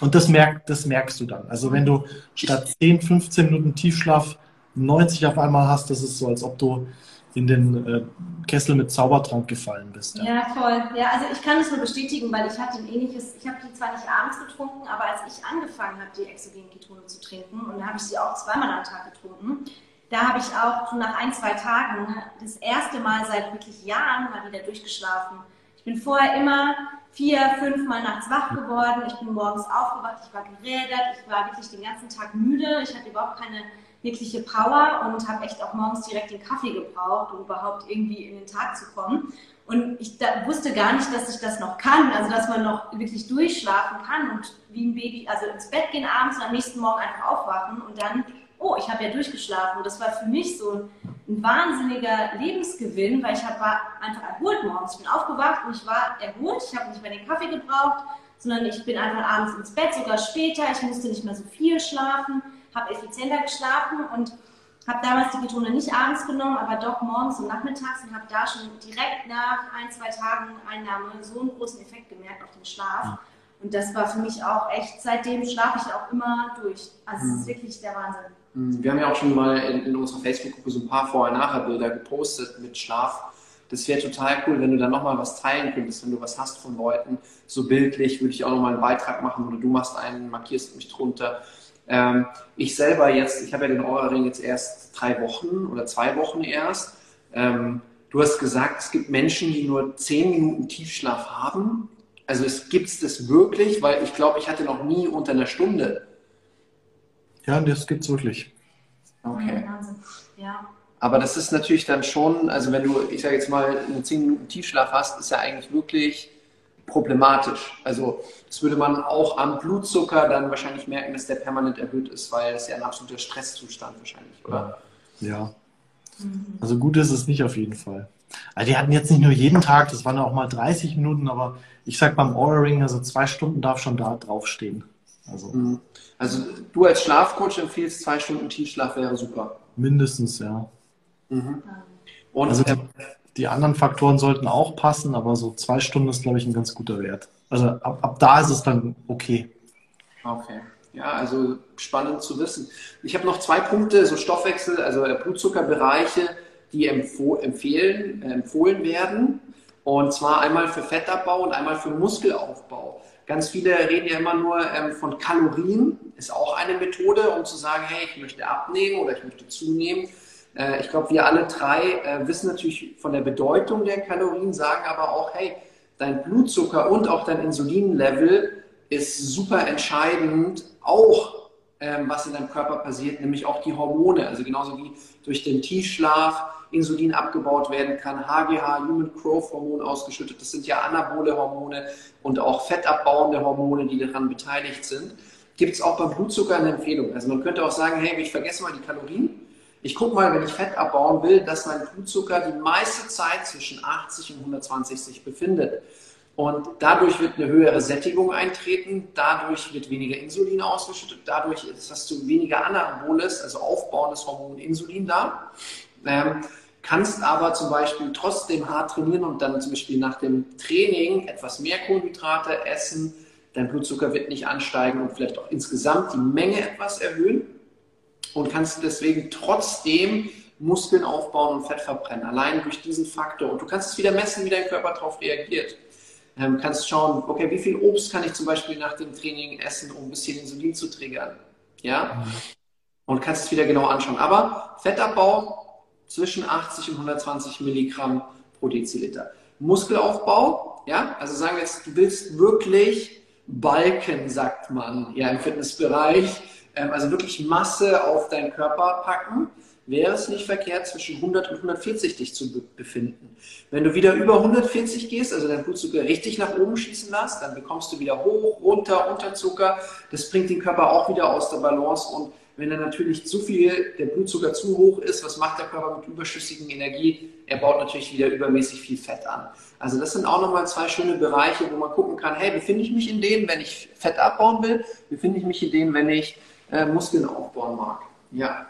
Und das, merk, das merkst du dann. Also wenn du statt 10, 15 Minuten Tiefschlaf 90 auf einmal hast, das ist so, als ob du in den äh, Kessel mit Zaubertrank gefallen bist. Ja. ja, voll. Ja, also ich kann es nur bestätigen, weil ich hatte ein ähnliches, ich habe die zwar nicht abends getrunken, aber als ich angefangen habe, die exogenen Ketone zu trinken, und da habe ich sie auch zweimal am Tag getrunken, da habe ich auch schon nach ein, zwei Tagen das erste Mal seit wirklich Jahren mal wieder durchgeschlafen. Ich bin vorher immer vier, fünf Mal nachts wach geworden. Ich bin morgens aufgewacht, ich war gerädert, ich war wirklich den ganzen Tag müde. Ich hatte überhaupt keine wirkliche Power und habe echt auch morgens direkt den Kaffee gebraucht, um überhaupt irgendwie in den Tag zu kommen. Und ich wusste gar nicht, dass ich das noch kann, also dass man noch wirklich durchschlafen kann und wie ein Baby, also ins Bett gehen abends und am nächsten Morgen einfach aufwachen und dann oh, ich habe ja durchgeschlafen. Und das war für mich so ein wahnsinniger Lebensgewinn, weil ich hab, war einfach erholt morgens. Ich bin aufgewacht und ich war erholt. Ich habe nicht mehr den Kaffee gebraucht, sondern ich bin einfach abends ins Bett, sogar später. Ich musste nicht mehr so viel schlafen, habe effizienter geschlafen und habe damals die Ketone nicht abends genommen, aber doch morgens und nachmittags und habe da schon direkt nach ein, zwei Tagen Einnahme so einen großen Effekt gemerkt auf den Schlaf. Und das war für mich auch echt, seitdem schlafe ich auch immer durch. Also es ist mhm. wirklich der Wahnsinn. Wir haben ja auch schon mal in, in unserer Facebook-Gruppe so ein paar Vorher-Nachher-Bilder gepostet mit Schlaf. Das wäre total cool, wenn du da nochmal was teilen könntest, wenn du was hast von Leuten. So bildlich würde ich auch nochmal einen Beitrag machen oder du machst einen, markierst mich drunter. Ähm, ich selber jetzt, ich habe ja den Eura-Ring jetzt erst drei Wochen oder zwei Wochen erst. Ähm, du hast gesagt, es gibt Menschen, die nur zehn Minuten Tiefschlaf haben. Also es gibt es das wirklich, weil ich glaube, ich hatte noch nie unter einer Stunde ja, das gibt es wirklich. Okay. Ja. Aber das ist natürlich dann schon, also wenn du, ich sage jetzt mal, einen 10 Minuten Tiefschlaf hast, ist ja eigentlich wirklich problematisch. Also das würde man auch am Blutzucker dann wahrscheinlich merken, dass der permanent erhöht ist, weil es ja ein absoluter Stresszustand wahrscheinlich, oder? Ja. Also gut ist es nicht auf jeden Fall. Also die hatten jetzt nicht nur jeden Tag, das waren auch mal 30 Minuten, aber ich sag beim Aura Ring, also zwei Stunden darf schon da draufstehen. Also. Mhm. Also du als Schlafcoach empfiehlst zwei Stunden Tiefschlaf wäre super. Mindestens, ja. Mhm. Und also die, die, anderen Faktoren sollten auch passen, aber so zwei Stunden ist, glaube ich, ein ganz guter Wert. Also ab, ab da ist es dann okay. Okay. Ja, also spannend zu wissen. Ich habe noch zwei Punkte, so Stoffwechsel, also Blutzuckerbereiche, die empfehlen, äh, empfohlen werden. Und zwar einmal für Fettabbau und einmal für Muskelaufbau. Ganz viele reden ja immer nur ähm, von Kalorien, ist auch eine Methode, um zu sagen, hey, ich möchte abnehmen oder ich möchte zunehmen. Äh, ich glaube, wir alle drei äh, wissen natürlich von der Bedeutung der Kalorien, sagen aber auch, hey, dein Blutzucker und auch dein Insulinlevel ist super entscheidend, auch ähm, was in deinem Körper passiert, nämlich auch die Hormone. Also genauso wie durch den Tiefschlaf Insulin abgebaut werden kann, HGH, Human Growth Hormon ausgeschüttet. Das sind ja anabole Hormone und auch fettabbauende Hormone, die daran beteiligt sind. Gibt es auch beim Blutzucker eine Empfehlung. Also man könnte auch sagen, hey, ich vergesse mal die Kalorien. Ich gucke mal, wenn ich Fett abbauen will, dass mein Blutzucker die meiste Zeit zwischen 80 und 120 sich befindet. Und dadurch wird eine höhere Sättigung eintreten, dadurch wird weniger Insulin ausgeschüttet, dadurch hast du weniger anaboles, also aufbauendes Hormon Insulin da. Ähm, kannst aber zum Beispiel trotzdem hart trainieren und dann zum Beispiel nach dem Training etwas mehr Kohlenhydrate essen. Dein Blutzucker wird nicht ansteigen und vielleicht auch insgesamt die Menge etwas erhöhen und kannst deswegen trotzdem Muskeln aufbauen und Fett verbrennen, allein durch diesen Faktor. Und du kannst es wieder messen, wie dein Körper darauf reagiert. Ähm, kannst schauen, okay, wie viel Obst kann ich zum Beispiel nach dem Training essen, um ein bisschen Insulin zu triggern. Ja? Und kannst es wieder genau anschauen. Aber Fettabbau zwischen 80 und 120 Milligramm pro Deziliter. Muskelaufbau, ja, also sagen wir jetzt, du willst wirklich Balken, sagt man, ja, im Fitnessbereich, ähm, also wirklich Masse auf deinen Körper packen, wäre es nicht verkehrt, zwischen 100 und 140 dich zu befinden. Wenn du wieder über 140 gehst, also dein Blutzucker richtig nach oben schießen lässt, dann bekommst du wieder hoch, runter, Unterzucker. Das bringt den Körper auch wieder aus der Balance und wenn dann natürlich zu viel, der Blutzucker zu hoch ist, was macht der Körper mit überschüssigen Energie? Er baut natürlich wieder übermäßig viel Fett an. Also das sind auch nochmal zwei schöne Bereiche, wo man gucken kann, hey, befinde ich mich in denen, wenn ich Fett abbauen will? Befinde ich mich in denen, wenn ich äh, Muskeln aufbauen mag? Ja.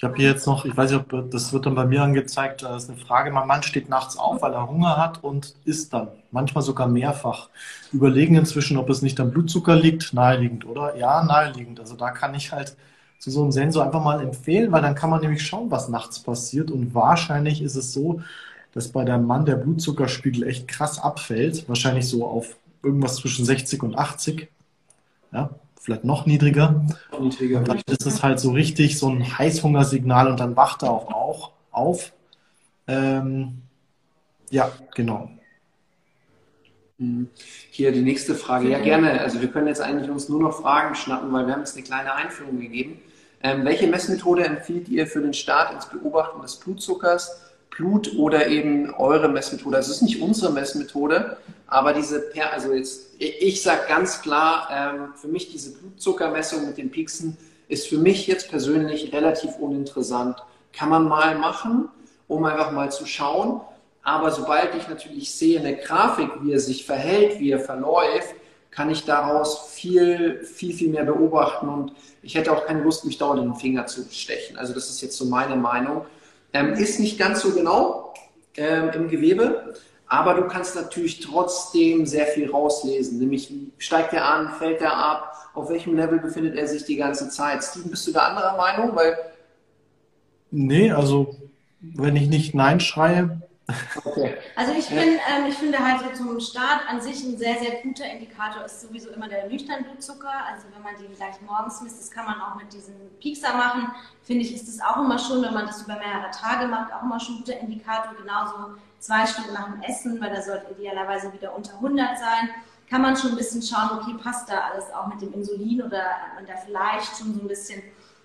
Ich habe hier jetzt noch, ich weiß nicht, ob das wird dann bei mir angezeigt, das ist eine Frage, mein Mann steht nachts auf, weil er Hunger hat und isst dann, manchmal sogar mehrfach. Überlegen inzwischen, ob es nicht am Blutzucker liegt, naheliegend, oder? Ja, naheliegend. Also da kann ich halt zu so einem Sensor einfach mal empfehlen, weil dann kann man nämlich schauen, was nachts passiert und wahrscheinlich ist es so, dass bei deinem Mann der Blutzuckerspiegel echt krass abfällt, wahrscheinlich so auf irgendwas zwischen 60 und 80. Ja, vielleicht noch niedriger. niedriger. Und dann ist es halt so richtig so ein Heißhungersignal und dann wacht er auch, auch auf. Ähm, ja, genau. Mhm. Hier die nächste Frage. Ja, gerne. Also wir können jetzt eigentlich uns nur noch Fragen schnappen, weil wir haben jetzt eine kleine Einführung gegeben. Ähm, welche Messmethode empfiehlt ihr für den Start ins Beobachten des Blutzuckers? Blut oder eben eure Messmethode. Also es ist nicht unsere Messmethode, aber diese, also jetzt, ich sage ganz klar, ähm, für mich diese Blutzuckermessung mit den Pieksen ist für mich jetzt persönlich relativ uninteressant. Kann man mal machen, um einfach mal zu schauen. Aber sobald ich natürlich sehe eine Grafik, wie er sich verhält, wie er verläuft, kann ich daraus viel, viel, viel mehr beobachten und ich hätte auch keine Lust, mich dauernd den Finger zu stechen. Also das ist jetzt so meine Meinung. Ähm, ist nicht ganz so genau ähm, im Gewebe, aber du kannst natürlich trotzdem sehr viel rauslesen. Nämlich, steigt er an, fällt er ab, auf welchem Level befindet er sich die ganze Zeit? Steven, bist du da anderer Meinung? Weil nee, also wenn ich nicht Nein schreie, Okay. Also ich, bin, ähm, ich finde halt so zum Start an sich ein sehr, sehr guter Indikator ist sowieso immer der nüchtern Blutzucker. Also wenn man den gleich morgens misst, das kann man auch mit diesem Piekser machen. Finde ich, ist das auch immer schon, wenn man das über mehrere Tage macht, auch immer schon ein guter Indikator. Genauso zwei Stunden nach dem Essen, weil da sollte idealerweise wieder unter 100 sein. Kann man schon ein bisschen schauen, okay, passt da alles auch mit dem Insulin oder man da vielleicht schon so ein bisschen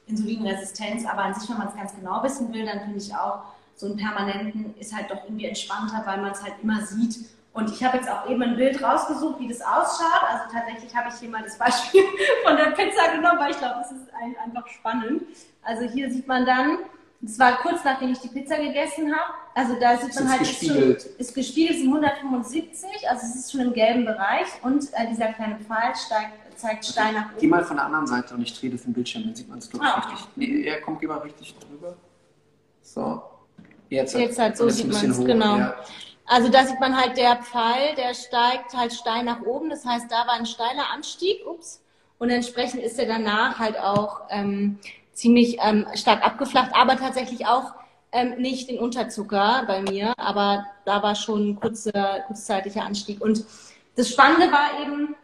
Insulinresistenz. Aber an sich, wenn man es ganz genau wissen will, dann finde ich auch, so einen permanenten ist halt doch irgendwie entspannter, weil man es halt immer sieht. Und ich habe jetzt auch eben ein Bild rausgesucht, wie das ausschaut. Also tatsächlich habe ich hier mal das Beispiel von der Pizza genommen, weil ich glaube, das ist einfach spannend. Also hier sieht man dann, das war kurz nachdem ich die Pizza gegessen habe. Also da sieht man halt, gespiegelt. Ist, schon, ist gespiegelt, sind 175, also es ist schon im gelben Bereich. Und äh, dieser kleine Pfeil steigt, zeigt Stein nach oben. Geh mal von der anderen Seite und ich drehe das im Bildschirm, dann sieht man es, glaube ich, ah, okay. richtig. Nee, er kommt, geh mal richtig drüber. So. Jetzt, Jetzt halt so sieht man es, genau. Ja. Also da sieht man halt der Pfeil, der steigt halt steil nach oben. Das heißt, da war ein steiler Anstieg, ups. Und entsprechend ist er danach halt auch ähm, ziemlich ähm, stark abgeflacht, aber tatsächlich auch ähm, nicht den Unterzucker bei mir, aber da war schon ein kurzer, kurzzeitiger Anstieg. Und das Spannende war eben,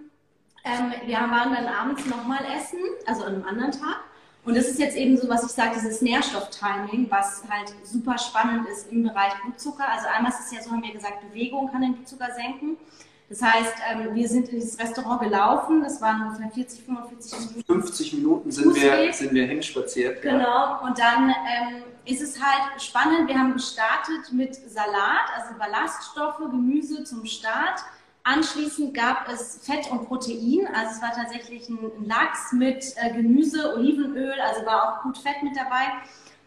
ähm, wir waren dann abends nochmal essen, also an einem anderen Tag. Und das ist jetzt eben so, was ich sage, dieses Nährstofftiming, was halt super spannend ist im Bereich Blutzucker. Also einmal ist es ja so, haben wir gesagt, Bewegung kann den Blutzucker senken. Das heißt, ähm, wir sind in dieses Restaurant gelaufen, das waren ungefähr 40, 45 Minuten. 50 Minuten sind wir, sind wir hinspaziert. Genau, ja. und dann ähm, ist es halt spannend, wir haben gestartet mit Salat, also Ballaststoffe, Gemüse zum Start Anschließend gab es Fett und Protein, also es war tatsächlich ein Lachs mit äh, Gemüse, Olivenöl, also war auch gut Fett mit dabei.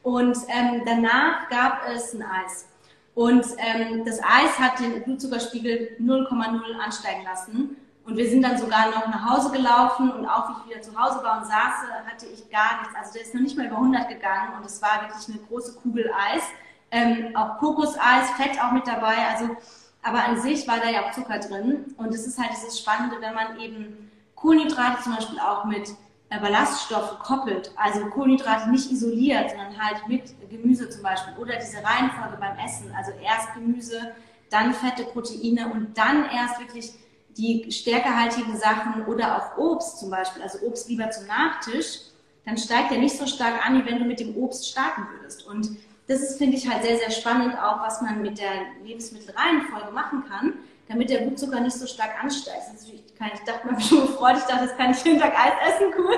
Und ähm, danach gab es ein Eis. Und ähm, das Eis hat den Blutzuckerspiegel 0,0 ansteigen lassen. Und wir sind dann sogar noch nach Hause gelaufen und auch wie ich wieder zu Hause war und saß, hatte ich gar nichts. Also der ist noch nicht mal über 100 gegangen und es war wirklich eine große Kugel Eis. Ähm, auch Kokoseis, Fett auch mit dabei. Also aber an sich war da ja auch Zucker drin. Und es ist halt dieses Spannende, wenn man eben Kohlenhydrate zum Beispiel auch mit Ballaststoffen koppelt, also Kohlenhydrate nicht isoliert, sondern halt mit Gemüse zum Beispiel oder diese Reihenfolge beim Essen, also erst Gemüse, dann fette Proteine und dann erst wirklich die stärkehaltigen Sachen oder auch Obst zum Beispiel, also Obst lieber zum Nachtisch, dann steigt er nicht so stark an, wie wenn du mit dem Obst starten würdest. Und das ist, finde ich, halt sehr, sehr spannend, auch was man mit der Lebensmittelreihenfolge machen kann, damit der Blutzucker nicht so stark ansteigt. Also ich, ich dachte mir schon gefreut, ich dachte, das kann ich jeden Tag Eis essen, cool.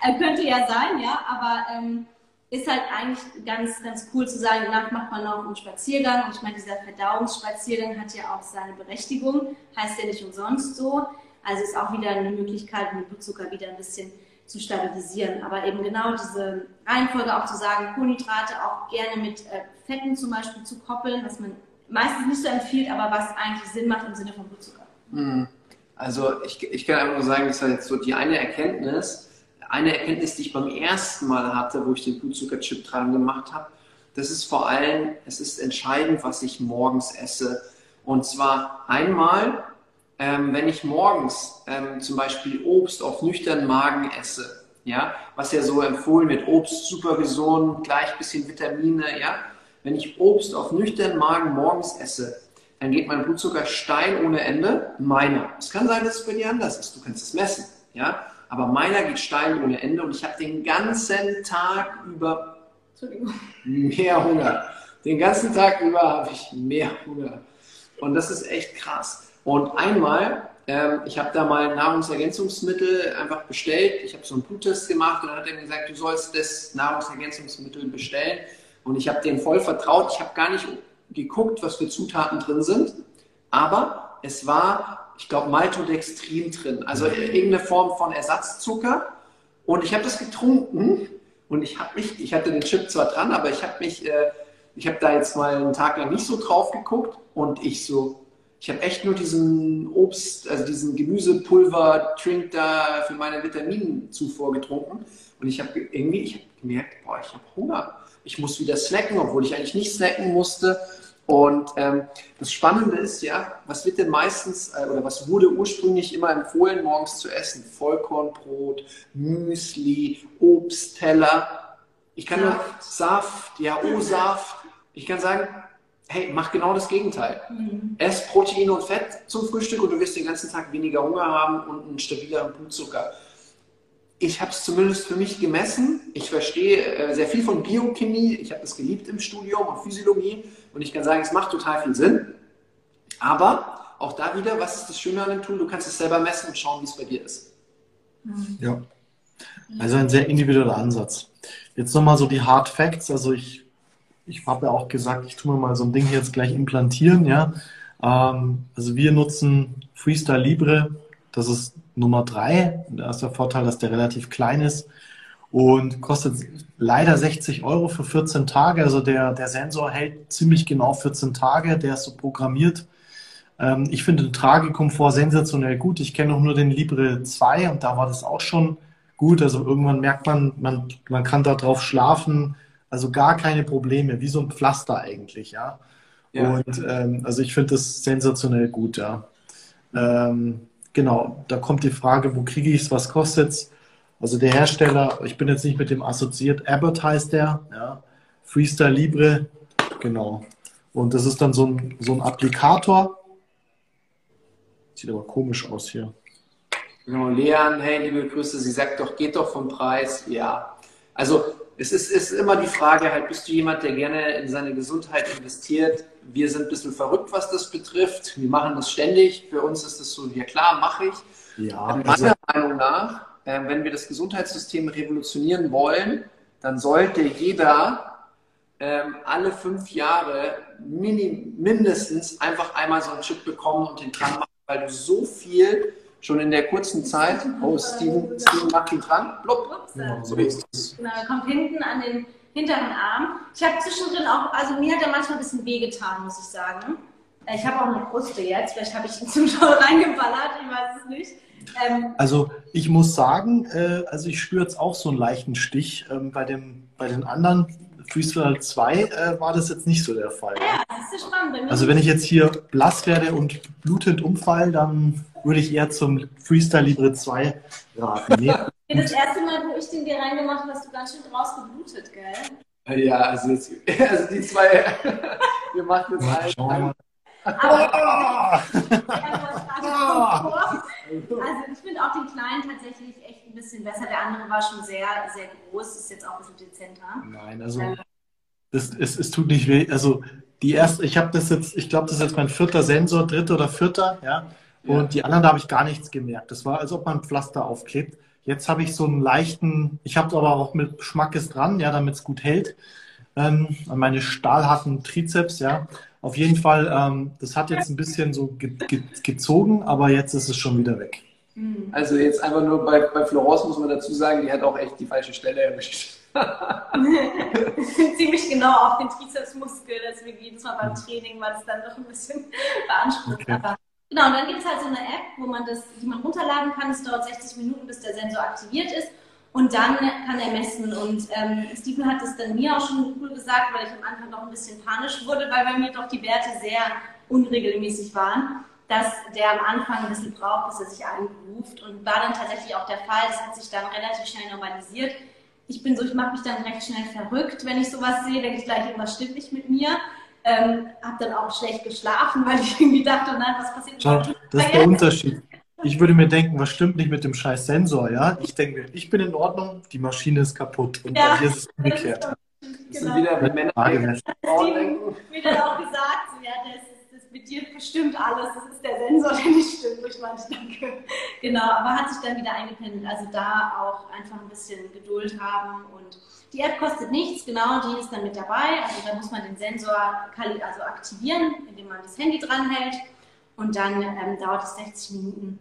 er könnte ja sein, ja, aber ähm, ist halt eigentlich ganz, ganz cool zu sagen, danach macht man noch einen Spaziergang. Und ich meine, dieser Verdauungsspaziergang hat ja auch seine Berechtigung, heißt ja nicht umsonst so. Also ist auch wieder eine Möglichkeit, den Blutzucker wieder ein bisschen zu stabilisieren. Aber eben genau diese Reihenfolge auch zu sagen, Kohlenhydrate auch gerne mit äh, Fetten zum Beispiel zu koppeln, was man meistens nicht so empfiehlt, aber was eigentlich Sinn macht im Sinne von Blutzucker. Hm. Also ich, ich kann einfach nur sagen, das ist halt so die eine Erkenntnis, eine Erkenntnis, die ich beim ersten Mal hatte, wo ich den Blutzuckerchip dran gemacht habe, das ist vor allem, es ist entscheidend, was ich morgens esse. Und zwar einmal, ähm, wenn ich morgens ähm, zum Beispiel Obst auf nüchternen Magen esse, ja, was ja so empfohlen wird, Obst super gesund, gleich bisschen Vitamine, ja. Wenn ich Obst auf nüchternen Magen morgens esse, dann geht mein Blutzucker steil ohne Ende. Meiner. Es kann sein, dass es bei dir anders ist. Du kannst es messen, ja. Aber meiner geht steil ohne Ende und ich habe den ganzen Tag über mehr Hunger. Den ganzen Tag über habe ich mehr Hunger. Und das ist echt krass. Und einmal, ähm, ich habe da mal Nahrungsergänzungsmittel einfach bestellt. Ich habe so einen Bluttest gemacht und dann hat er mir gesagt, du sollst das Nahrungsergänzungsmittel bestellen. Und ich habe denen voll vertraut. Ich habe gar nicht geguckt, was für Zutaten drin sind. Aber es war ich glaube, Maltodextrin drin. Also irgendeine Form von Ersatzzucker. Und ich habe das getrunken und ich mich, ich hatte den Chip zwar dran, aber ich habe mich, äh, ich habe da jetzt mal einen Tag lang nicht so drauf geguckt und ich so, ich habe echt nur diesen Obst, also diesen Gemüsepulver-Trink da für meine Vitaminzufuhr getrunken. Und ich habe irgendwie, ich habe gemerkt, boah, ich habe Hunger. Ich muss wieder snacken, obwohl ich eigentlich nicht snacken musste. Und ähm, das Spannende ist ja, was wird denn meistens äh, oder was wurde ursprünglich immer empfohlen, morgens zu essen? Vollkornbrot, Müsli, Obstteller. Ich kann Saft. nur Saft, ja, O-Saft. Ich kann sagen, hey, mach genau das Gegenteil. Mhm. Ess Protein und Fett zum Frühstück und du wirst den ganzen Tag weniger Hunger haben und einen stabileren Blutzucker ich habe es zumindest für mich gemessen. Ich verstehe äh, sehr viel von Biochemie. Ich habe das geliebt im Studium und Physiologie. Und ich kann sagen, es macht total viel Sinn. Aber auch da wieder, was ist das Schöne an dem Tool? Du kannst es selber messen und schauen, wie es bei dir ist. Ja. Also ein sehr individueller Ansatz. Jetzt nochmal so die Hard Facts. Also ich, ich habe ja auch gesagt, ich tue mir mal so ein Ding hier jetzt gleich implantieren. Ja. Ähm, also wir nutzen Freestyle Libre. Das ist Nummer drei. Da ist der Vorteil, dass der relativ klein ist und kostet leider 60 Euro für 14 Tage. Also der, der Sensor hält ziemlich genau 14 Tage. Der ist so programmiert. Ähm, ich finde den Tragekomfort sensationell gut. Ich kenne auch nur den Libre 2 und da war das auch schon gut. Also irgendwann merkt man, man, man kann da drauf schlafen. Also gar keine Probleme, wie so ein Pflaster eigentlich, ja. ja. Und ähm, also ich finde das sensationell gut, ja. Ähm, genau, da kommt die Frage, wo kriege ich es, was kostet es? Also der Hersteller, ich bin jetzt nicht mit dem assoziiert, Abbott heißt der, ja, Freestyle Libre, genau. Und das ist dann so ein, so ein Applikator. Sieht aber komisch aus hier. Genau, Leon, hey, liebe Grüße, sie sagt doch, geht doch vom Preis. Ja, also es ist, ist immer die Frage, halt, bist du jemand, der gerne in seine Gesundheit investiert? Wir sind ein bisschen verrückt, was das betrifft. Wir machen das ständig. Für uns ist das so, ja klar, mache ich. Ja, also Meiner Meinung nach, äh, wenn wir das Gesundheitssystem revolutionieren wollen, dann sollte jeder ähm, alle fünf Jahre mini, mindestens einfach einmal so einen Chip bekommen und den dran machen, weil du so viel schon in der kurzen Zeit. Oh, Steven, Steven macht ihn dran. Blub. So ist es. Genau, er kommt hinten an den hinteren Arm. Ich habe zwischendrin auch, also mir hat er manchmal ein bisschen wehgetan, muss ich sagen. Äh, ich habe auch eine Kruste jetzt, vielleicht habe ich ihn zum Schau reingeballert, ich weiß es nicht. Ähm, also ich muss sagen, äh, also ich spüre jetzt auch so einen leichten Stich. Ähm, bei, dem, bei den anderen Freestyle 2 äh, war das jetzt nicht so der Fall. Ja, das ist spannend. Also wenn ich jetzt hier blass werde und blutend umfall, dann würde ich eher zum Freestyle Libre 2 raten. Nee. Das erste Mal, wo ich den dir reingemacht habe, hast du ganz schön draus geblutet, gell? Ja, also, jetzt, also die zwei, wir machen jetzt einen. Aber, also ich finde auch den kleinen tatsächlich bisschen besser. Der andere war schon sehr, sehr groß, ist jetzt auch ein bisschen dezenter. Nein, also ähm, das, es, es tut nicht weh. Also die erste, ich habe das jetzt, ich glaube, das ist jetzt mein vierter Sensor, dritter oder vierter, ja. Und ja. die anderen, da habe ich gar nichts gemerkt. Das war, als ob man ein Pflaster aufklebt. Jetzt habe ich so einen leichten, ich habe es aber auch mit Schmackes dran, ja, damit es gut hält, ähm, an meine stahlharten Trizeps, ja. Auf jeden Fall, ähm, das hat jetzt ein bisschen so ge ge gezogen, aber jetzt ist es schon wieder weg. Mhm. Also jetzt einfach nur bei, bei Florence muss man dazu sagen, die hat auch echt die falsche Stelle erwischt. Ziemlich genau auf den Trizepsmuskel, deswegen jedes Mal beim Training war das dann doch ein bisschen beansprucht. Okay. Aber genau, und dann gibt es halt so eine App, wo man das, die man runterladen kann. Es dauert 60 Minuten, bis der Sensor aktiviert ist. Und dann kann er messen. Und ähm, Stephen hat es dann mir auch schon cool gesagt, weil ich am Anfang noch ein bisschen panisch wurde, weil bei mir doch die Werte sehr unregelmäßig waren dass der am Anfang ein bisschen braucht, bis er sich einberuft und war dann tatsächlich auch der Fall. Das hat sich dann relativ schnell normalisiert. Ich bin so, ich mache mich dann recht schnell verrückt, wenn ich sowas sehe, denke ich gleich, irgendwas stimmt nicht mit mir. Ähm, habe dann auch schlecht geschlafen, weil ich irgendwie dachte, nein, was passiert? Schau, das ist der Unterschied. Ich würde mir denken, was stimmt nicht mit dem scheiß Sensor, ja? Ich denke, ich bin in Ordnung, die Maschine ist kaputt und ja, bei dir ist es umgekehrt. Das, das genau. sind wieder Männer, die Wie dann auch gesagt, so, ja, der dir bestimmt alles, das ist der Sensor, der nicht stimmt. Ich meinte, danke. Genau, aber hat sich dann wieder eingependelt. Also da auch einfach ein bisschen Geduld haben und die App kostet nichts, genau, die ist dann mit dabei. Also da muss man den Sensor also aktivieren, indem man das Handy dranhält und dann ähm, dauert es 60 Minuten.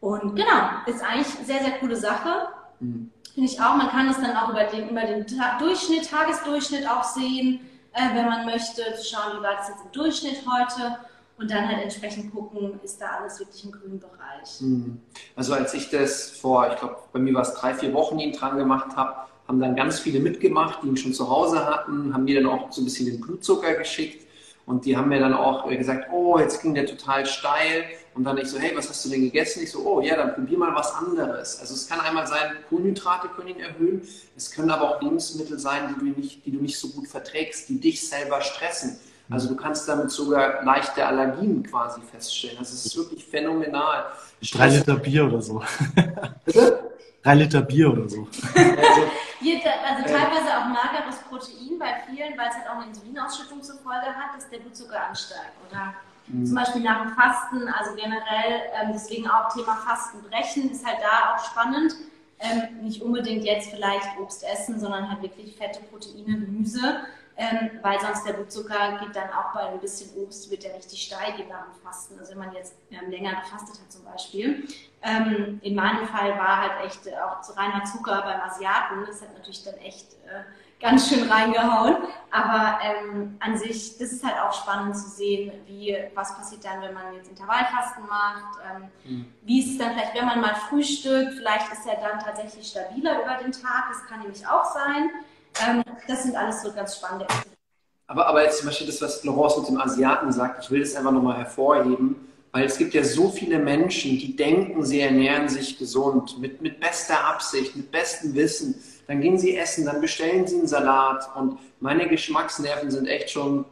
Und genau, ist eigentlich eine sehr, sehr coole Sache. Mhm. Finde ich auch. Man kann es dann auch über den, über den Durchschnitt, Tagesdurchschnitt auch sehen äh, wenn man möchte, zu schauen, wie war das jetzt im Durchschnitt heute und dann halt entsprechend gucken, ist da alles wirklich im grünen Bereich. Mhm. Also als ich das vor, ich glaube, bei mir war es drei, vier Wochen ihn dran gemacht habe, haben dann ganz viele mitgemacht, die ihn schon zu Hause hatten, haben mir dann auch so ein bisschen den Blutzucker geschickt und die haben mir dann auch gesagt, oh, jetzt ging der total steil. Und dann ich so, hey, was hast du denn gegessen? Ich so, oh ja, dann probier mal was anderes. Also es kann einmal sein, Kohlenhydrate können ihn erhöhen. Es können aber auch Lebensmittel sein, die du nicht, die du nicht so gut verträgst, die dich selber stressen. Also du kannst damit sogar leichte Allergien quasi feststellen. Also es ist wirklich phänomenal. Drei Liter Bier oder so. Bitte? Drei Liter Bier oder so. Also, also teilweise auch mageres Protein bei vielen, weil es halt auch eine Insulinausschüttung zur Folge hat, dass der Blutzucker ansteigt. Oder mhm. zum Beispiel nach dem Fasten, also generell, ähm, deswegen auch Thema Fastenbrechen ist halt da auch spannend. Ähm, nicht unbedingt jetzt vielleicht Obst essen, sondern halt wirklich fette Proteine, Gemüse ähm, weil sonst der Blutzucker geht dann auch bei ein bisschen Obst, wird der richtig steil gehen nach dem Fasten. Also wenn man jetzt ähm, länger gefastet hat zum Beispiel. Ähm, in meinem Fall war halt echt äh, auch zu reiner Zucker beim Asiaten. Das hat natürlich dann echt äh, ganz schön reingehauen. Aber ähm, an sich, das ist halt auch spannend zu sehen, wie, was passiert dann, wenn man jetzt Intervallfasten macht. Ähm, mhm. Wie ist es dann vielleicht, wenn man mal frühstückt? Vielleicht ist er dann tatsächlich stabiler über den Tag. Das kann nämlich auch sein. Ähm, das sind alles so ganz spannende aber, aber jetzt zum Beispiel das, was Laurence mit dem Asiaten sagt, ich will das einfach nochmal hervorheben, weil es gibt ja so viele Menschen, die denken, sie ernähren sich gesund, mit, mit bester Absicht, mit bestem Wissen. Dann gehen sie essen, dann bestellen sie einen Salat und meine Geschmacksnerven sind echt schon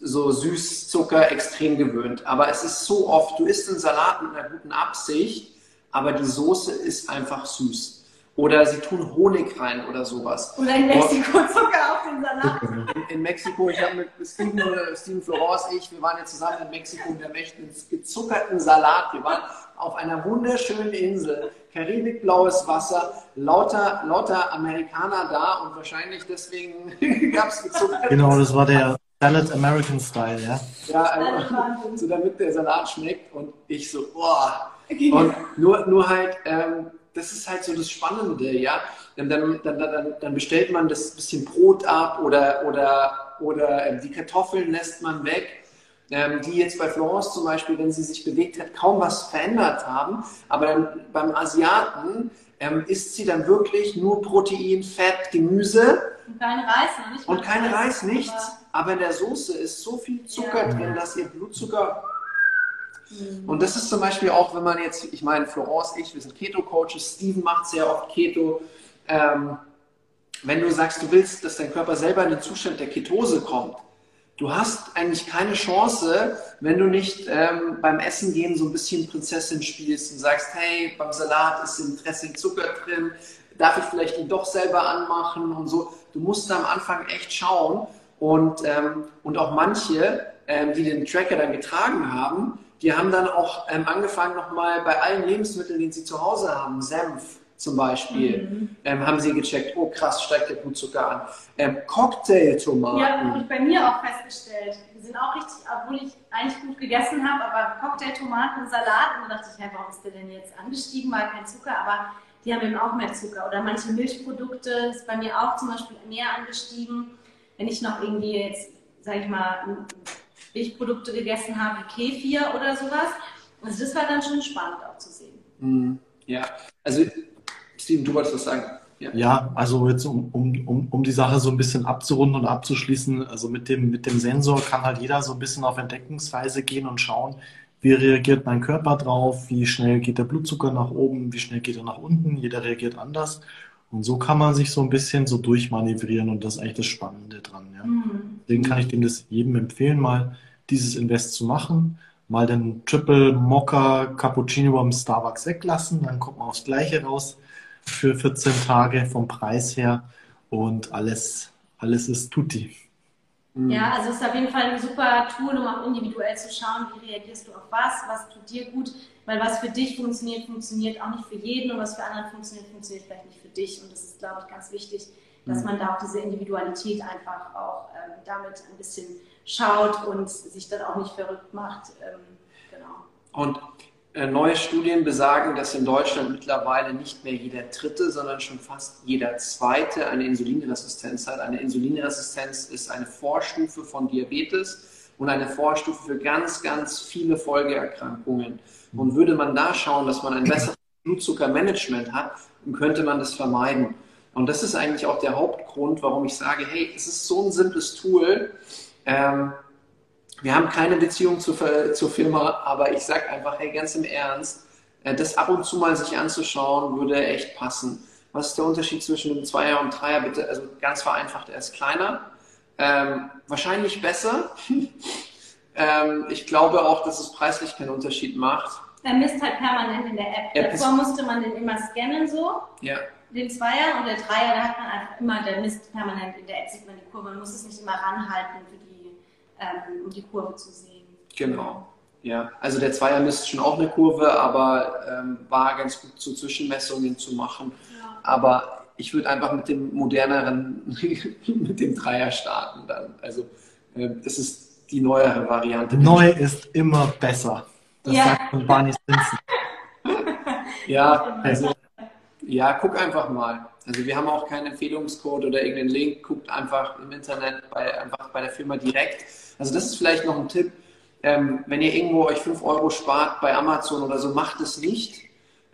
so süß, Zucker extrem gewöhnt. Aber es ist so oft, du isst einen Salat mit einer guten Absicht, aber die Soße ist einfach süß. Oder sie tun Honig rein oder sowas. Oder in Mexiko Zucker auf den Salat. In, in Mexiko, ich habe mit Steven, Steven Florence, ich, wir waren jetzt zusammen in Mexiko und wir möchten einen gezuckerten Salat. Wir waren auf einer wunderschönen Insel, karibikblaues Wasser, lauter, lauter Amerikaner da und wahrscheinlich deswegen gab es gezuckert. Genau, das war der Salad American Style, ja. Ja, also, so damit der Salat schmeckt und ich so, boah. Und nur, nur halt, ähm, das ist halt so das Spannende, ja. Dann, dann, dann, dann bestellt man das bisschen Brot ab oder, oder, oder ähm, die Kartoffeln lässt man weg, ähm, die jetzt bei Florence zum Beispiel, wenn sie sich bewegt hat, kaum was verändert haben. Aber dann beim Asiaten ähm, isst sie dann wirklich nur Protein, Fett, Gemüse. Und kein Reis, noch nicht. Und kein Reis, nichts. Aber in der Soße ist so viel Zucker ja. drin, dass ihr Blutzucker und das ist zum Beispiel auch, wenn man jetzt, ich meine, Florence, ich, wir sind Keto-Coaches, Steven macht sehr oft Keto. Ähm, wenn du sagst, du willst, dass dein Körper selber in den Zustand der Ketose kommt, du hast eigentlich keine Chance, wenn du nicht ähm, beim Essen gehen so ein bisschen Prinzessin spielst und sagst, hey, beim Salat ist ein Dressing Zucker drin, darf ich vielleicht ihn doch selber anmachen und so. Du musst da am Anfang echt schauen und, ähm, und auch manche, ähm, die den Tracker dann getragen haben, die haben dann auch ähm, angefangen, nochmal bei allen Lebensmitteln, die sie zu Hause haben, Senf, zum Beispiel, mhm. ähm, haben sie gecheckt, oh krass, steigt der Blutzucker an. Ähm, Cocktailtomaten. Ja, habe ich bei mir auch festgestellt. Die sind auch richtig, obwohl ich eigentlich gut gegessen habe, aber Cocktailtomaten und Salat, und dann dachte ich, hey, warum ist der denn jetzt angestiegen, weil kein Zucker, aber die haben eben auch mehr Zucker. Oder manche Milchprodukte ist bei mir auch zum Beispiel mehr angestiegen. Wenn ich noch irgendwie jetzt, sage ich mal, Milchprodukte gegessen habe, Kefir oder sowas. Also das war dann schon spannend auch zu sehen. Mhm. Ja, also Steven, du wolltest was sagen. Ja. ja, also jetzt um, um, um, um die Sache so ein bisschen abzurunden und abzuschließen, also mit dem, mit dem Sensor kann halt jeder so ein bisschen auf Entdeckungsreise gehen und schauen, wie reagiert mein Körper drauf, wie schnell geht der Blutzucker nach oben, wie schnell geht er nach unten, jeder reagiert anders. Und so kann man sich so ein bisschen so durchmanövrieren und das ist eigentlich das Spannende dran. Ja. Mhm. Deswegen kann ich dem das jedem empfehlen, mal dieses Invest zu machen, mal den Triple Mocha Cappuccino beim Starbucks weglassen, dann kommt man aufs Gleiche raus für 14 Tage vom Preis her und alles, alles ist tutti. Mhm. Ja, also es ist auf jeden Fall ein super Tool, um auch individuell zu schauen, wie reagierst du auf was, was tut dir gut, weil was für dich funktioniert, funktioniert auch nicht für jeden und was für anderen funktioniert, funktioniert vielleicht nicht für dich und das ist, glaube ich, ganz wichtig, dass mhm. man da auch diese Individualität einfach auch ähm, damit ein bisschen schaut und sich dann auch nicht verrückt macht. Ähm, genau. Und neue Studien besagen, dass in Deutschland mittlerweile nicht mehr jeder Dritte, sondern schon fast jeder Zweite eine Insulinresistenz hat. Eine Insulinresistenz ist eine Vorstufe von Diabetes und eine Vorstufe für ganz, ganz viele Folgeerkrankungen. Und würde man da schauen, dass man ein besseres Blutzuckermanagement hat, dann könnte man das vermeiden. Und das ist eigentlich auch der Hauptgrund, warum ich sage, hey, es ist so ein simples Tool. Ähm, wir haben keine Beziehung zur, zur Firma, aber ich sage einfach, hey, ganz im Ernst, äh, das ab und zu mal sich anzuschauen, würde echt passen. Was ist der Unterschied zwischen einem Zweier und Dreier? Bitte, also ganz vereinfacht, er ist kleiner, ähm, wahrscheinlich besser. ähm, ich glaube auch, dass es preislich keinen Unterschied macht. Er misst halt permanent in der App. Er Davor musste man den immer scannen so. Ja. Den Zweier und der Dreier, da hat man einfach immer, der misst permanent in der App, sieht man die Kurve. Man muss es nicht immer ranhalten für die ähm, um die Kurve zu sehen. Genau. Ja, also der Zweier misst schon auch eine Kurve, aber ähm, war ganz gut zu Zwischenmessungen zu machen. Ja. Aber ich würde einfach mit dem moderneren, mit dem Dreier starten dann. Also äh, das ist die neuere Variante. Neu ist immer besser. Das ja. sagt von Barney Stinson. ja, also ja, guck einfach mal. Also wir haben auch keinen Empfehlungscode oder irgendeinen Link. Guckt einfach im Internet bei, einfach bei der Firma direkt. Also das ist vielleicht noch ein Tipp. Ähm, wenn ihr irgendwo euch 5 Euro spart bei Amazon oder so, macht es nicht.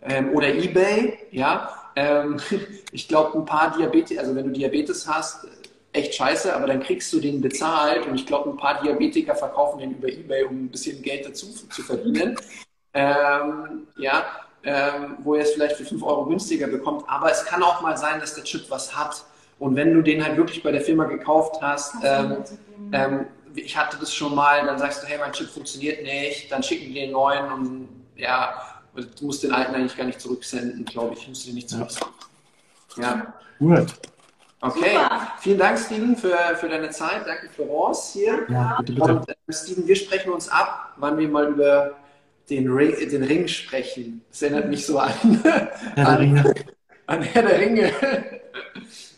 Ähm, oder Ebay, ja. Ähm, ich glaube, ein paar Diabetes, also wenn du Diabetes hast, echt scheiße, aber dann kriegst du den bezahlt und ich glaube, ein paar Diabetiker verkaufen den über Ebay, um ein bisschen Geld dazu zu verdienen. Ähm, ja, ähm, wo ihr es vielleicht für 5 Euro günstiger bekommt. Aber es kann auch mal sein, dass der Chip was hat. Und wenn du den halt wirklich bei der Firma gekauft hast, ähm, ähm, ich hatte das schon mal, dann sagst du, hey, mein Chip funktioniert nicht, dann schicken die den neuen und ja, du musst den alten eigentlich gar nicht zurücksenden, glaube ich. Musst du den nicht zurücksenden. Ja. Gut. Okay, Super. vielen Dank, Steven, für, für deine Zeit. Danke, Florence hier. Ja, bitte, bitte. Und äh, Steven, wir sprechen uns ab, wann wir mal über den Ring, den Ring sprechen. Das erinnert mich so an, an, an Herr der Ringe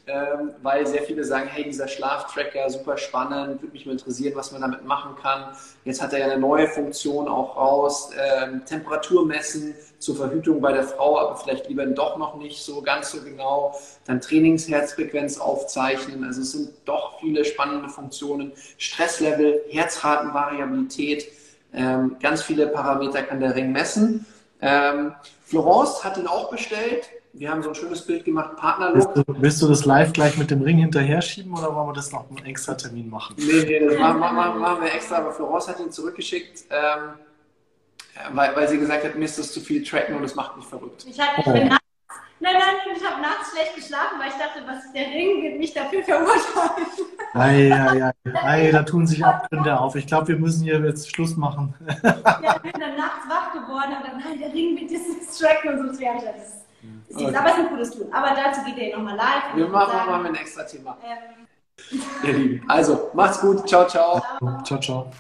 ähm, weil sehr viele sagen, hey, dieser Schlaftracker, super spannend, würde mich mal interessieren, was man damit machen kann. Jetzt hat er ja eine neue Funktion auch raus, ähm, Temperatur messen zur Verhütung bei der Frau, aber vielleicht lieber doch noch nicht so ganz so genau. Dann Trainingsherzfrequenz aufzeichnen, also es sind doch viele spannende Funktionen. Stresslevel, Herzratenvariabilität, ähm, ganz viele Parameter kann der Ring messen. Ähm, Florence hat ihn auch bestellt wir haben so ein schönes Bild gemacht, Partnerlook. Willst du, willst du das live gleich mit dem Ring hinterher schieben oder wollen wir das noch einen extra Termin machen? Nee, nee, das machen, machen, machen wir extra, aber Florence hat ihn zurückgeschickt, ähm, weil, weil sie gesagt hat, mir ist das zu viel tracken und das macht mich verrückt. Ich, hab, ich bin nachts, nein, nein, ich habe nachts schlecht geschlafen, weil ich dachte, was der Ring wird mich dafür verurteilen. Ei, ei, ei, ei, da tun sich Abgründe auf. Ich glaube, wir müssen hier jetzt Schluss machen. ja, ich bin dann nachts wach geworden und dann, nein, der Ring wird das tracken und so. Das ist Okay. Aber es ist ein cooles Tool. Aber dazu geht ihr nochmal live. Wir machen nochmal ein extra Thema. Ähm. Ihr Lieben. Also, macht's gut. Ciao, ciao. Ciao, ciao.